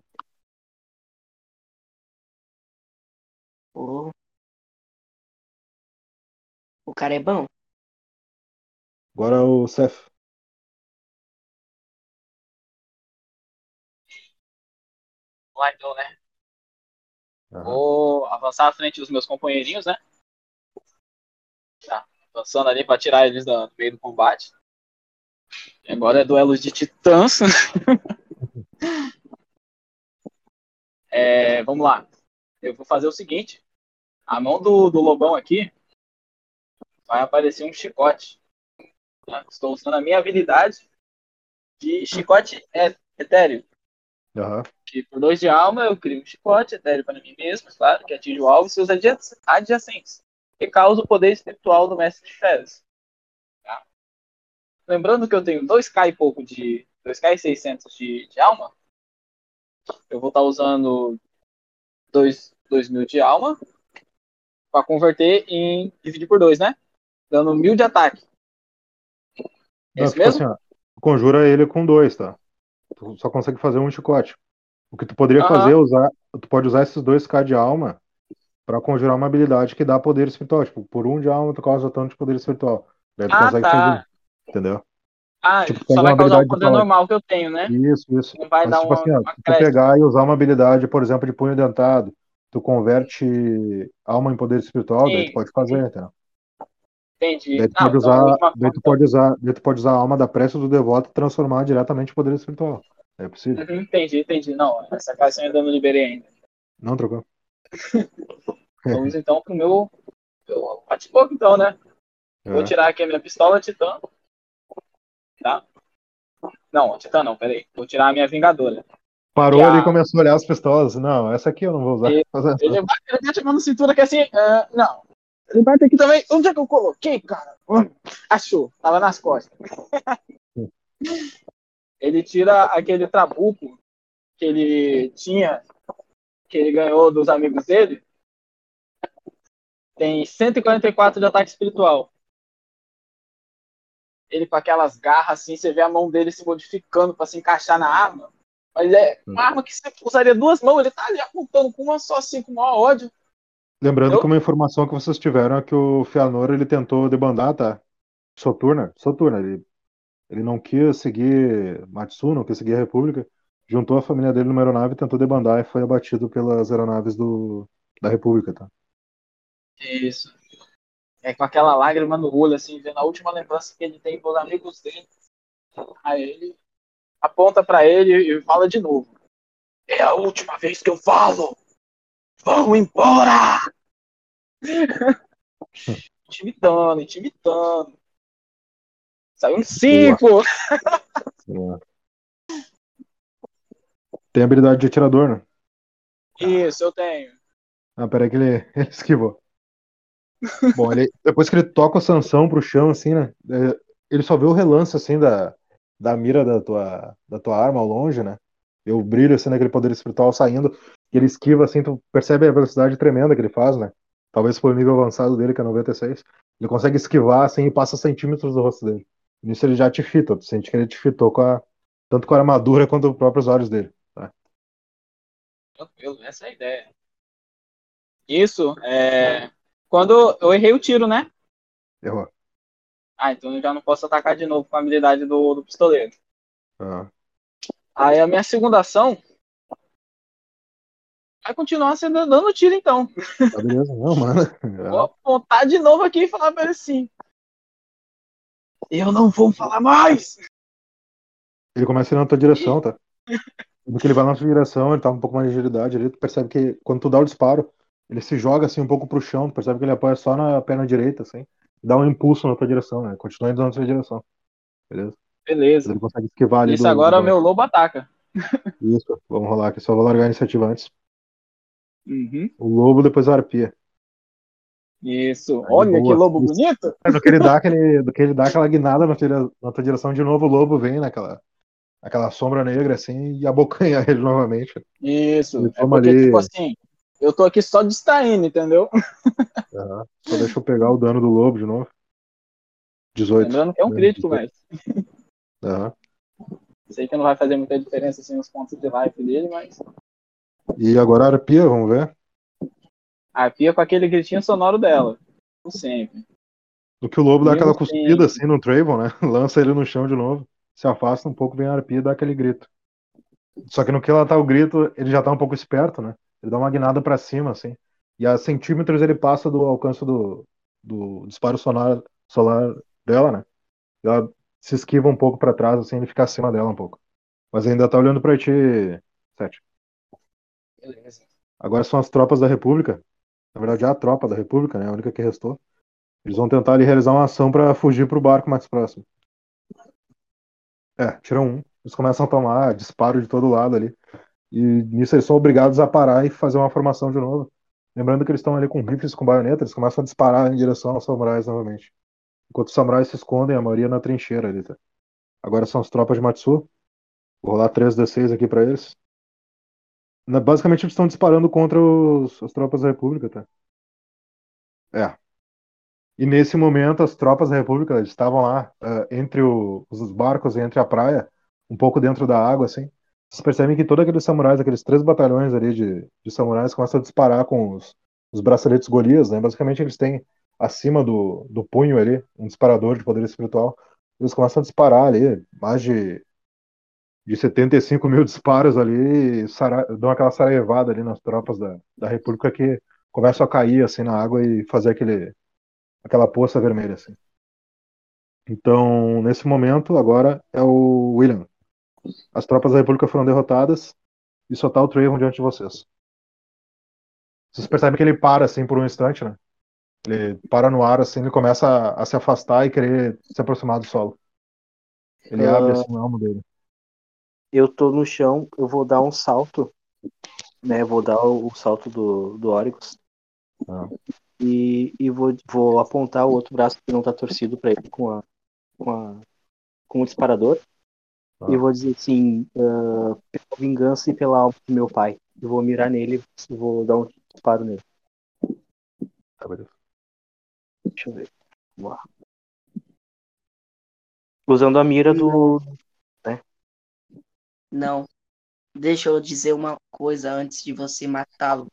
O cara é bom. Agora o Seth. Então, né? Aham. Vou avançar à frente dos meus companheirinhos, né? Tá. Avançando ali pra tirar eles do meio do combate. E agora é duelo de titãs. É, vamos lá. Eu vou fazer o seguinte. A mão do, do lobão aqui vai aparecer um chicote. tá? Estou usando a minha habilidade de chicote é- etéreo. Aham. que por dois de alma eu crio um chicote etéreo para mim mesmo, claro, que atinge o alvo e seus adja- adjacentes, e causa o poder espiritual do mestre de feras. Tá? Lembrando que eu tenho 2k e pouco de. 2k e 600 de, de alma, eu vou estar usando 2, 2 mil de alma para converter em. dividir por 2, né? Dando mil de ataque. É Não, isso tipo mesmo? assim, ó, tu conjura ele com dois, tá? Tu só consegue fazer um chicote. O que tu poderia Aham. fazer é usar. Tu pode usar esses dois K de alma pra conjurar uma habilidade que dá poder espiritual. Tipo, por um de alma tu causa tanto de poder espiritual. Daí tu Ah, consegue tá. fazer. Entendeu? Ah, tipo, só vai causar o poder normal que eu tenho, né? Isso, isso. Não vai Mas, dar tipo uma, assim, uma se tu pegar e usar uma habilidade, por exemplo, de punho dentado, tu converte alma em poder espiritual, daí tu Sim, pode fazer, entendeu? Entendi. Daí tu Não, pode então, usar, daí tu pode usar, daí tu pode usar a alma da prece do devoto e transformar diretamente em poder espiritual. É possível? Uhum, entendi, entendi. Não, essa classe eu ainda não liberei ainda. Não trocou. Vamos então pro meu, meu bate-boca, então, né? Vou É. tirar aqui a minha pistola Titã. Tá? Não, Titã não, peraí. Vou tirar a minha Vingadora. Parou E ali a- e começou a olhar as pistolas. Não, essa aqui eu não vou usar. Ele ele mão na cintura que assim. ah, não. Ele bate aqui também. Onde é que eu coloquei, cara? Hum, Achou. Tava nas costas. ele tira aquele trabuco que ele tinha, que ele ganhou dos amigos dele. Tem 144 de ataque espiritual. Ele com aquelas garras assim, você vê a mão dele se modificando para se encaixar na arma. Mas é uma arma que você usaria duas mãos, ele tá ali apontando com uma só assim, com o maior ódio. Lembrando Eu- que uma informação que vocês tiveram é que o Feanor ele tentou debandar, tá? Soturna, Soturna, ele, ele não quis seguir Matsu, não quis seguir a República, juntou a família dele numa aeronave, tentou debandar e foi abatido pelas aeronaves do, da República, tá? Isso. É com aquela lágrima no olho, assim, vendo a última lembrança que ele tem com os amigos dele. Aí ele aponta pra ele e fala de novo. É a última vez que eu falo! Vão embora! intimidando, intimidando. Saiu um cinco! É. Tem habilidade de atirador, né? Isso, eu tenho. Ah, peraí que ele, ele esquivou. Bom, ele, depois que ele toca a sanção pro chão, assim, né? é, Ele só vê o relance, assim, da, da mira da tua, da tua arma ao longe, né? E o brilho, assim, daquele poder espiritual saindo. E ele esquiva, assim, tu percebe a velocidade tremenda que ele faz, né? Talvez por nível avançado dele, que é 96. Ele consegue esquivar, assim, e passa centímetros do rosto dele. Nisso ele já te fita, tu sente que ele te fitou com a, tanto com a armadura quanto os próprios olhos dele. Tranquilo, essa é a ideia. Isso, é. Quando eu errei o tiro, né? Errou. Ah, então eu já não posso atacar de novo com a habilidade do, do pistoleiro. Ah, Aí a minha segunda ação vai continuar sendo dando tiro então. tá beleza. Não, mano. Vou apontar de novo aqui e falar pra ele assim. Eu não vou falar mais! Ele começa a ir na tua direção, tá? No que ele vai na tua direção, ele tá um pouco mais de agilidade ali, tu percebe que quando tu dá o disparo, ele se joga assim um pouco pro chão, tu percebe que ele apoia só na perna direita, assim, dá um impulso na tua direção, né? Continua indo na tua direção. Beleza? Beleza. Ele consegue esquivar ali Isso do- agora do- o meu lobo ataca. Isso, vamos rolar aqui, só vou largar a iniciativa antes. Uhum. O lobo, depois a arpia. Isso. Aí, Olha que boa. lobo Isso. bonito. Do que ele dá aquele, do que ele dá aquela guinada na tua, na tua direção, de novo o lobo vem naquela aquela sombra negra assim e abocanha ele novamente. Isso. Ele É porque, ali- tipo assim, eu tô aqui só distraindo, entendeu? Aham. Só deixa eu pegar o dano do lobo de novo. 18. Lembrando que é um né? crítico, velho. Aham. Sei que não vai fazer muita diferença assim nos pontos de life dele, mas. E agora a arpia, vamos ver. A pia com aquele gritinho sonoro dela. Como sempre. No que o lobo dá aquela cuspida assim no Trayvon, né? Lança ele no chão de novo. Se afasta um pouco, vem a arpia e dá aquele grito. Só que no que ela tá o grito, ele já tá um pouco esperto, né? Ele dá uma guinada pra cima, assim. E a centímetros ele passa do alcance do, do disparo sonar, solar dela, né? Ela se esquiva um pouco pra trás, assim, ele fica acima dela um pouco. Mas ainda tá olhando pra ti, Sete. Beleza. Agora são as tropas da República. Na verdade, é a tropa da República, né? A única que restou. Eles vão tentar ali realizar uma ação pra fugir pro barco mais próximo. É, tiram um. Eles começam a tomar disparo de todo lado ali. E nisso eles são obrigados a parar e fazer uma formação de novo. Lembrando que eles estão ali com rifles com baioneta, eles começam a disparar em direção aos samurais novamente. Enquanto os samurais se escondem, a maioria na trincheira ali, tá? Agora são as tropas de Matsu. Vou rolar 3d6 aqui pra eles. Na- Basicamente eles estão disparando contra os- as tropas da República, tá? É. E nesse momento as tropas da República estavam lá eh, entre o- os barcos e entre a praia, um pouco dentro da água, assim. Vocês percebem que todos aqueles samurais, aqueles três batalhões ali de, de samurais começam a disparar com os, os braceletes Golias, né? Basicamente eles têm acima do, do punho ali um disparador de poder espiritual. Eles começam a disparar ali, mais de, de 75 mil disparos ali, sara- dão aquela saraivada ali nas tropas da, da República que começam a cair assim na água e fazer aquele, aquela poça vermelha assim. Então, nesse momento, agora é o William. As tropas da República foram derrotadas e só tá o Trayvon diante de vocês. Vocês percebem que ele para assim por um instante, né? Ele para no ar, assim, ele começa a, a se afastar e querer se aproximar do solo. Ele Ah. abre assim o elmo dele. Eu tô no chão, eu vou dar um salto, né? Vou dar o, o salto do, do Oryx. Ah. E, e vou, vou apontar o outro braço que não tá torcido pra ele com a, com a com o disparador. Ah. E vou dizer assim, ah, pela vingança e pela alma do meu pai. Eu vou mirar nele e vou dar um disparo nele. Tá, beleza. Deixa eu ver. Vamos lá. Usando a mira do. Não. Deixa eu dizer uma coisa antes de você matá-lo.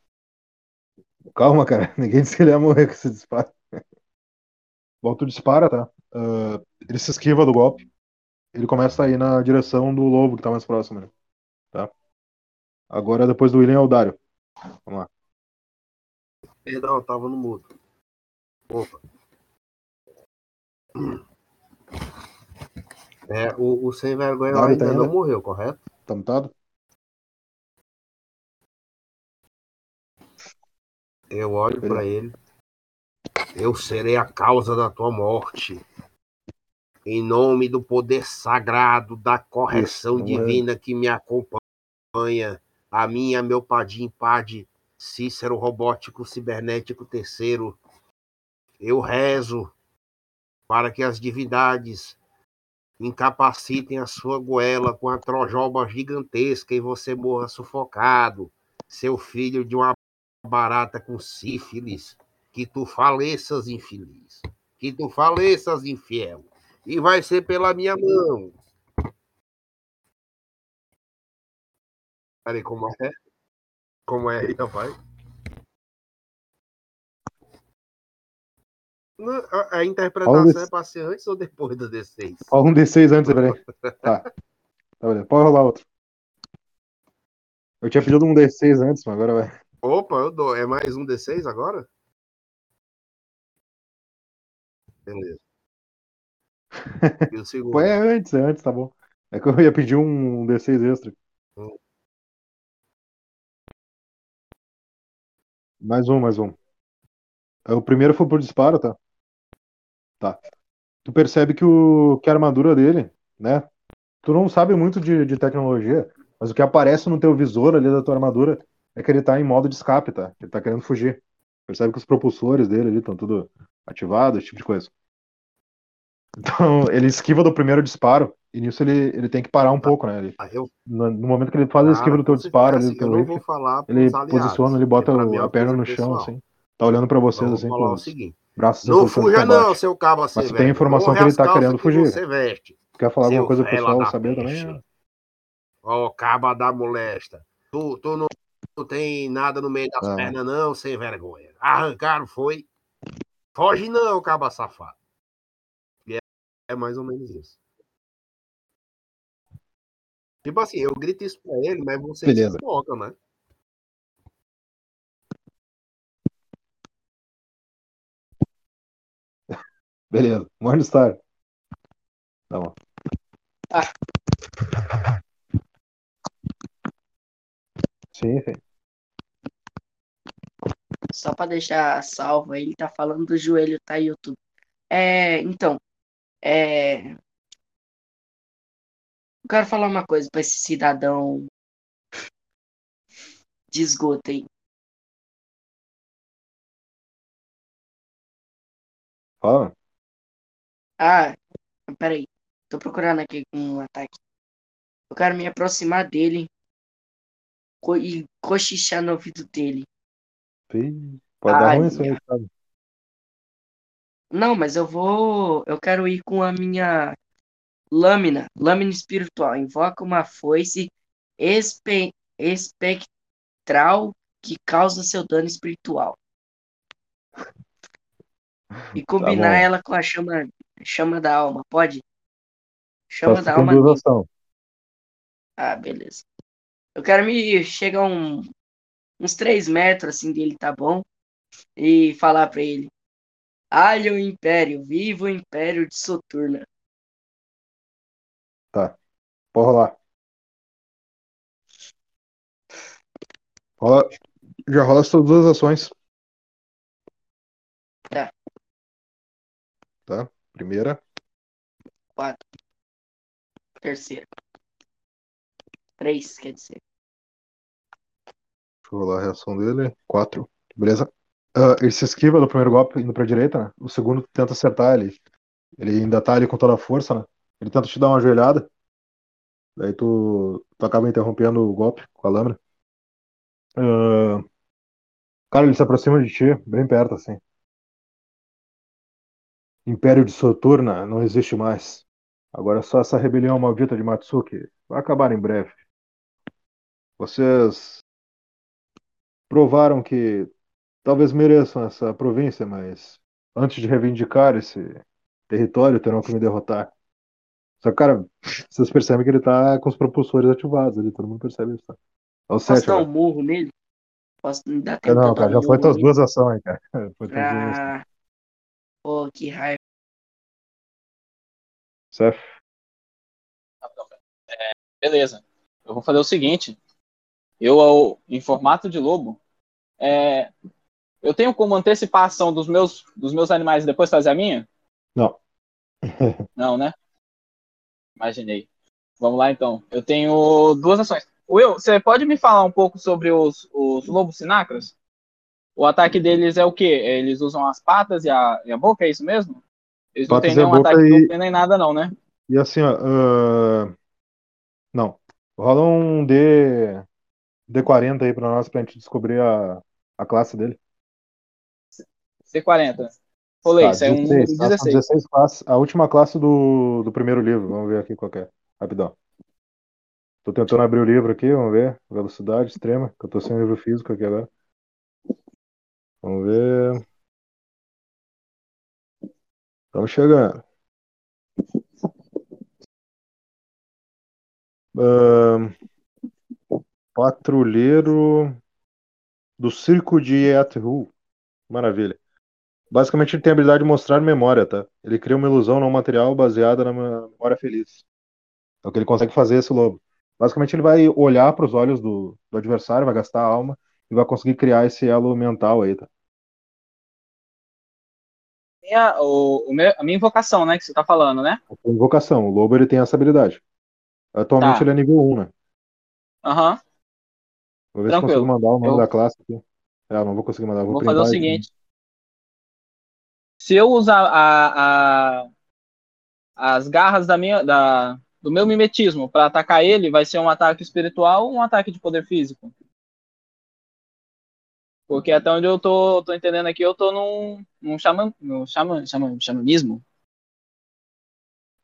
Calma, cara. Ninguém disse que ele ia morrer com esse disparo. Tu dispara, tá? Ah, ele se esquiva do golpe. Ele começa a ir na direção do lobo que tá mais próximo, né? Tá? Agora, depois do William, é o Dario. Vamos lá. Perdão, eu tava no mudo. Opa. É, o, o sem vergonha ainda tá não ainda? morreu, correto? Tá mutado? Eu olho pra ele. Eu serei a causa da tua morte. Em nome do poder sagrado da correção Isso, não é- divina que me acompanha, a minha, meu padim pade, Cícero robótico cibernético terceiro. Eu rezo para que as divindades incapacitem a sua goela com a trojoba gigantesca e você morra sufocado, seu filho de uma barata com sífilis, que tu faleças infeliz, que tu faleças infiel, e vai ser pela minha mão. Peraí, como é? Como é rapaz? A, a interpretação Olha é pra ser antes ou depois do D6? Rola um D6 antes, peraí. Tá. Tá, beleza. Pode rolar outro. Eu tinha pedido um D6 antes, mas agora vai. Opa, eu dou. É mais um D6 agora? Beleza. E o segundo? É antes, é antes, tá bom. É que eu ia pedir um D6 extra. Hum. Mais um, mais um. É, O primeiro foi por disparo, tá? Tá. Tu percebe que, o, que a armadura dele, né? Tu não sabe muito de, de tecnologia, mas o que aparece no teu visor ali da tua armadura é que ele tá em modo de escape, tá? Ele tá querendo fugir. Percebe que os propulsores dele ali estão tudo ativados, esse tipo de coisa. Então, ele esquiva do primeiro disparo, e nisso ele, ele tem que parar um pouco, né? Ele, Ah, eu, no, no momento que ele faz a esquiva do teu disparo ali assim, do teu rifle, ele posiciona, ele bota é o- a perna no chão, pessoal. assim. Tá olhando pra Eu vocês, assim, falar o seguinte: braços não fuja, não, combate. seu cabo sem Mas tu tem informação que ele tá querendo que fugir. Você veste, Quer falar alguma coisa pro pessoal saber peste. também? Ó, caba da molesta. Tu, tu não, não tem nada no meio das Não. pernas, não, sem vergonha. Arrancaram, foi. Foge não, caba safado. E é, é mais ou menos isso. Tipo assim, eu grito isso pra ele, mas você Beleza. se toca, né? Beleza. Morningstar. Tá bom. Ah. Sim, sim. Só pra deixar salvo, aí, ele tá falando do joelho, tá, YouTube? É, então, é... Eu quero falar uma coisa pra esse cidadão de esgoto aí. Fala. Ah, peraí. Tô procurando aqui um ataque. Eu quero me aproximar dele co- e cochichar no ouvido dele. Ih, Pode dar Ai, ruim isso aí, sabe? Não, mas eu vou. Eu quero ir com a minha lâmina, lâmina espiritual. Invoca uma foice espe- espectral que causa seu dano espiritual. E combinar Tá ela com a chama, chama da alma, pode? Chama se da alma. Ah, beleza. Eu quero me chegar um, uns 3 metros assim dele, tá bom? E falar pra ele: Alha o Império, viva o Império de Soturna. Tá. Pode rolar. Rola... Já rola as suas duas ações. Tá. tá? Primeira. Quatro. Terceira. Três, quer dizer. Deixa eu rolar a reação dele. Quatro. Beleza. Ah, ele se esquiva do primeiro golpe indo pra direita, né? O segundo tenta acertar ele. Ele ainda tá ali com toda a força, né? Ele tenta te dar uma joelhada. Daí tu, tu acaba interrompendo o golpe com a lâmina. Ah, cara, ele se aproxima de ti, bem perto, assim. Império de Soturna não existe mais. Agora é só essa rebelião maldita de Matsuki. Vai acabar em breve. Vocês provaram que talvez mereçam essa província, mas antes de reivindicar esse território, terão que me derrotar. Só que, cara, vocês percebem que ele tá com os propulsores ativados ali, todo mundo percebe isso. Tá? É o Posso 7, dar um murro nele? Posso me dar tempo Não, cara, já foi tuas duas ações, cara. Foi tuas duas ações. Ah, pô, que raiva. Cef, Beleza. Eu vou fazer o seguinte. Eu, em formato de lobo, é, eu tenho como antecipar a ação dos meus, dos meus animais e depois fazer a minha? Não. Não, né? Imaginei. Vamos lá, então. Eu tenho duas ações. Will, você pode me falar um pouco sobre os, os lobos sinacras? O ataque deles é o quê? Eles usam as patas e a, e a boca, é isso mesmo? Eles não Patas têm e a nenhum ataque e- duplo nem nada, não, né? E assim, ó. ah, Não. Rola um D. D40 aí pra nós pra gente descobrir a, a classe dele. C40. Rolei, Tá, isso é um número 16, tá? São 16. 16 classes. A última classe do, do primeiro livro. Vamos ver aqui qual que é. Rapidão. Tô tentando abrir o livro aqui, vamos ver. Velocidade extrema, que eu tô sem livro físico aqui agora. Vamos ver. Estamos chegando. Ahn, patrulheiro do Circo de Eatru. Maravilha. Basicamente, ele tem a habilidade de mostrar memória, tá? Ele cria uma ilusão não material baseada na memória feliz. É o que ele consegue fazer, esse lobo. Basicamente, ele vai olhar para os olhos do, do adversário, vai gastar a alma e vai conseguir criar esse elo mental aí, tá? Minha, o, o meu- a minha invocação, né, que você tá falando, né? A invocação. O lobo ele tem essa habilidade. Atualmente Tá. ele é nível 1, né? Aham. Vou ver se Tranquilo. consigo mandar o nome Eu- da classe aqui. Ah, não vou conseguir mandar. Vou, Vou fazer o aqui. seguinte. Se eu usar a, a- as garras da minha, da, do meu mimetismo para atacar ele, vai ser um ataque espiritual ou um ataque de poder físico? Porque até onde eu tô, tô entendendo aqui, eu tô num, num xamã, no xamã, xamã, xamanismo.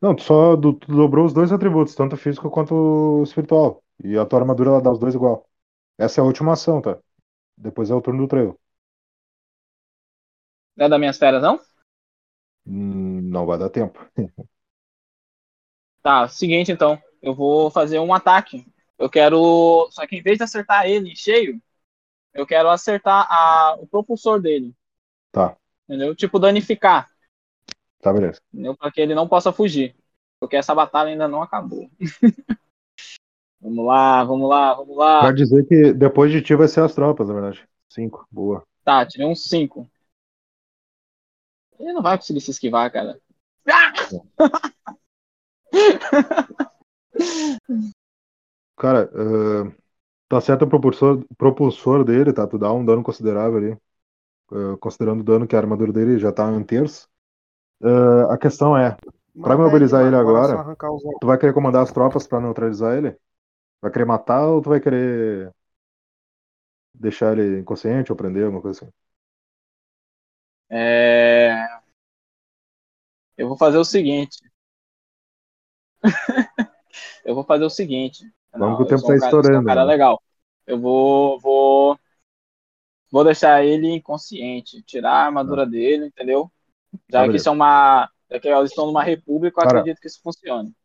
Não, tu só do- tu dobrou os dois atributos, tanto físico quanto espiritual. E a tua armadura ela dá os dois igual. Essa é a última ação, tá? Depois é o turno do trevo. Não é das minhas feras, não? Hum, Não vai dar tempo. Tá, seguinte então. Eu vou fazer um ataque. Eu quero. Só que em vez de acertar ele cheio, eu quero acertar a, o propulsor dele. Tá. Entendeu? Tipo, danificar. Tá, beleza. Entendeu? Para que ele não possa fugir. Porque essa batalha ainda não acabou. vamos lá, vamos lá, vamos lá. Pra dizer que depois de ti vai ser as tropas, na verdade. Cinco, boa. Tá, tirei um 5. Ele não vai conseguir se esquivar, cara. Ah! Cara, ah, tá certo o propulsor, propulsor dele, tá? Tu dá um dano considerável ali. Ah, considerando o dano que a armadura dele já tá em um terço. Ah, a questão é, Pra Mata mobilizar ele agora- tu vai querer comandar as tropas pra neutralizar ele? Vai querer matar ou tu vai querer deixar ele inconsciente ou prender, alguma coisa assim? É... Eu vou fazer o seguinte. eu vou fazer o seguinte. Vamos que o eu tempo um tá cara- um estourando, cara né? legal. Eu vou, vou, vou deixar ele inconsciente, tirar a armadura dele, entendeu? Já Tá, que isso é uma, já que eles estão numa república, eu acredito que isso funcione.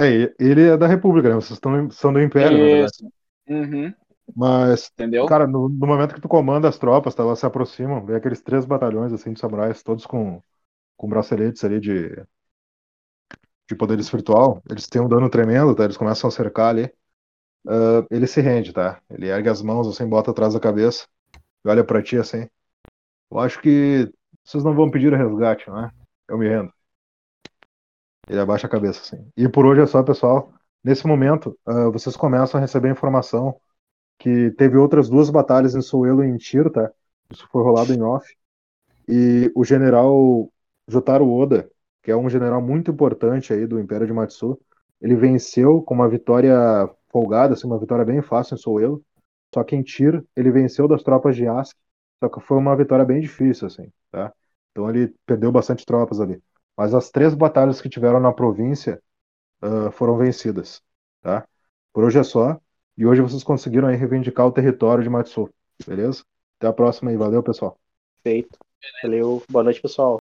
É, ele é da República, né? Vocês estão, são do Império. Isso. Uhum, Mas, entendeu? cara, no, no momento que tu comanda as tropas, tá, elas se aproximam, vem aqueles três batalhões, assim, de samurais, todos com, com braceletes ali de, de poder espiritual. Eles têm um dano tremendo, tá? Eles começam a cercar ali. Ah, ele se rende, tá? Ele ergue as mãos, assim, bota atrás da cabeça e olha pra ti, assim. Eu acho que vocês não vão pedir resgate, não é? Eu me rendo. Ele abaixa a cabeça, assim. E por hoje é só, pessoal. Nesse momento, uh, vocês começam a receber informação que teve outras duas batalhas em Soelo e em Tiro, tá? Isso foi rolado em off. E o general Jotaro Oda, que é um general muito importante aí do Império de Matsu, ele venceu com uma vitória folgada, assim, uma vitória bem fácil em Soelo. Só que em Tiro, ele venceu das tropas de Ask, só que foi uma vitória bem difícil, assim, tá? Então ele perdeu bastante tropas ali. Mas as três batalhas que tiveram na província uh, foram vencidas, tá? Por hoje é só. E hoje vocês conseguiram aí reivindicar o território de Matsu, beleza? Até a próxima aí. Valeu, pessoal. Feito. Valeu. Boa noite, pessoal.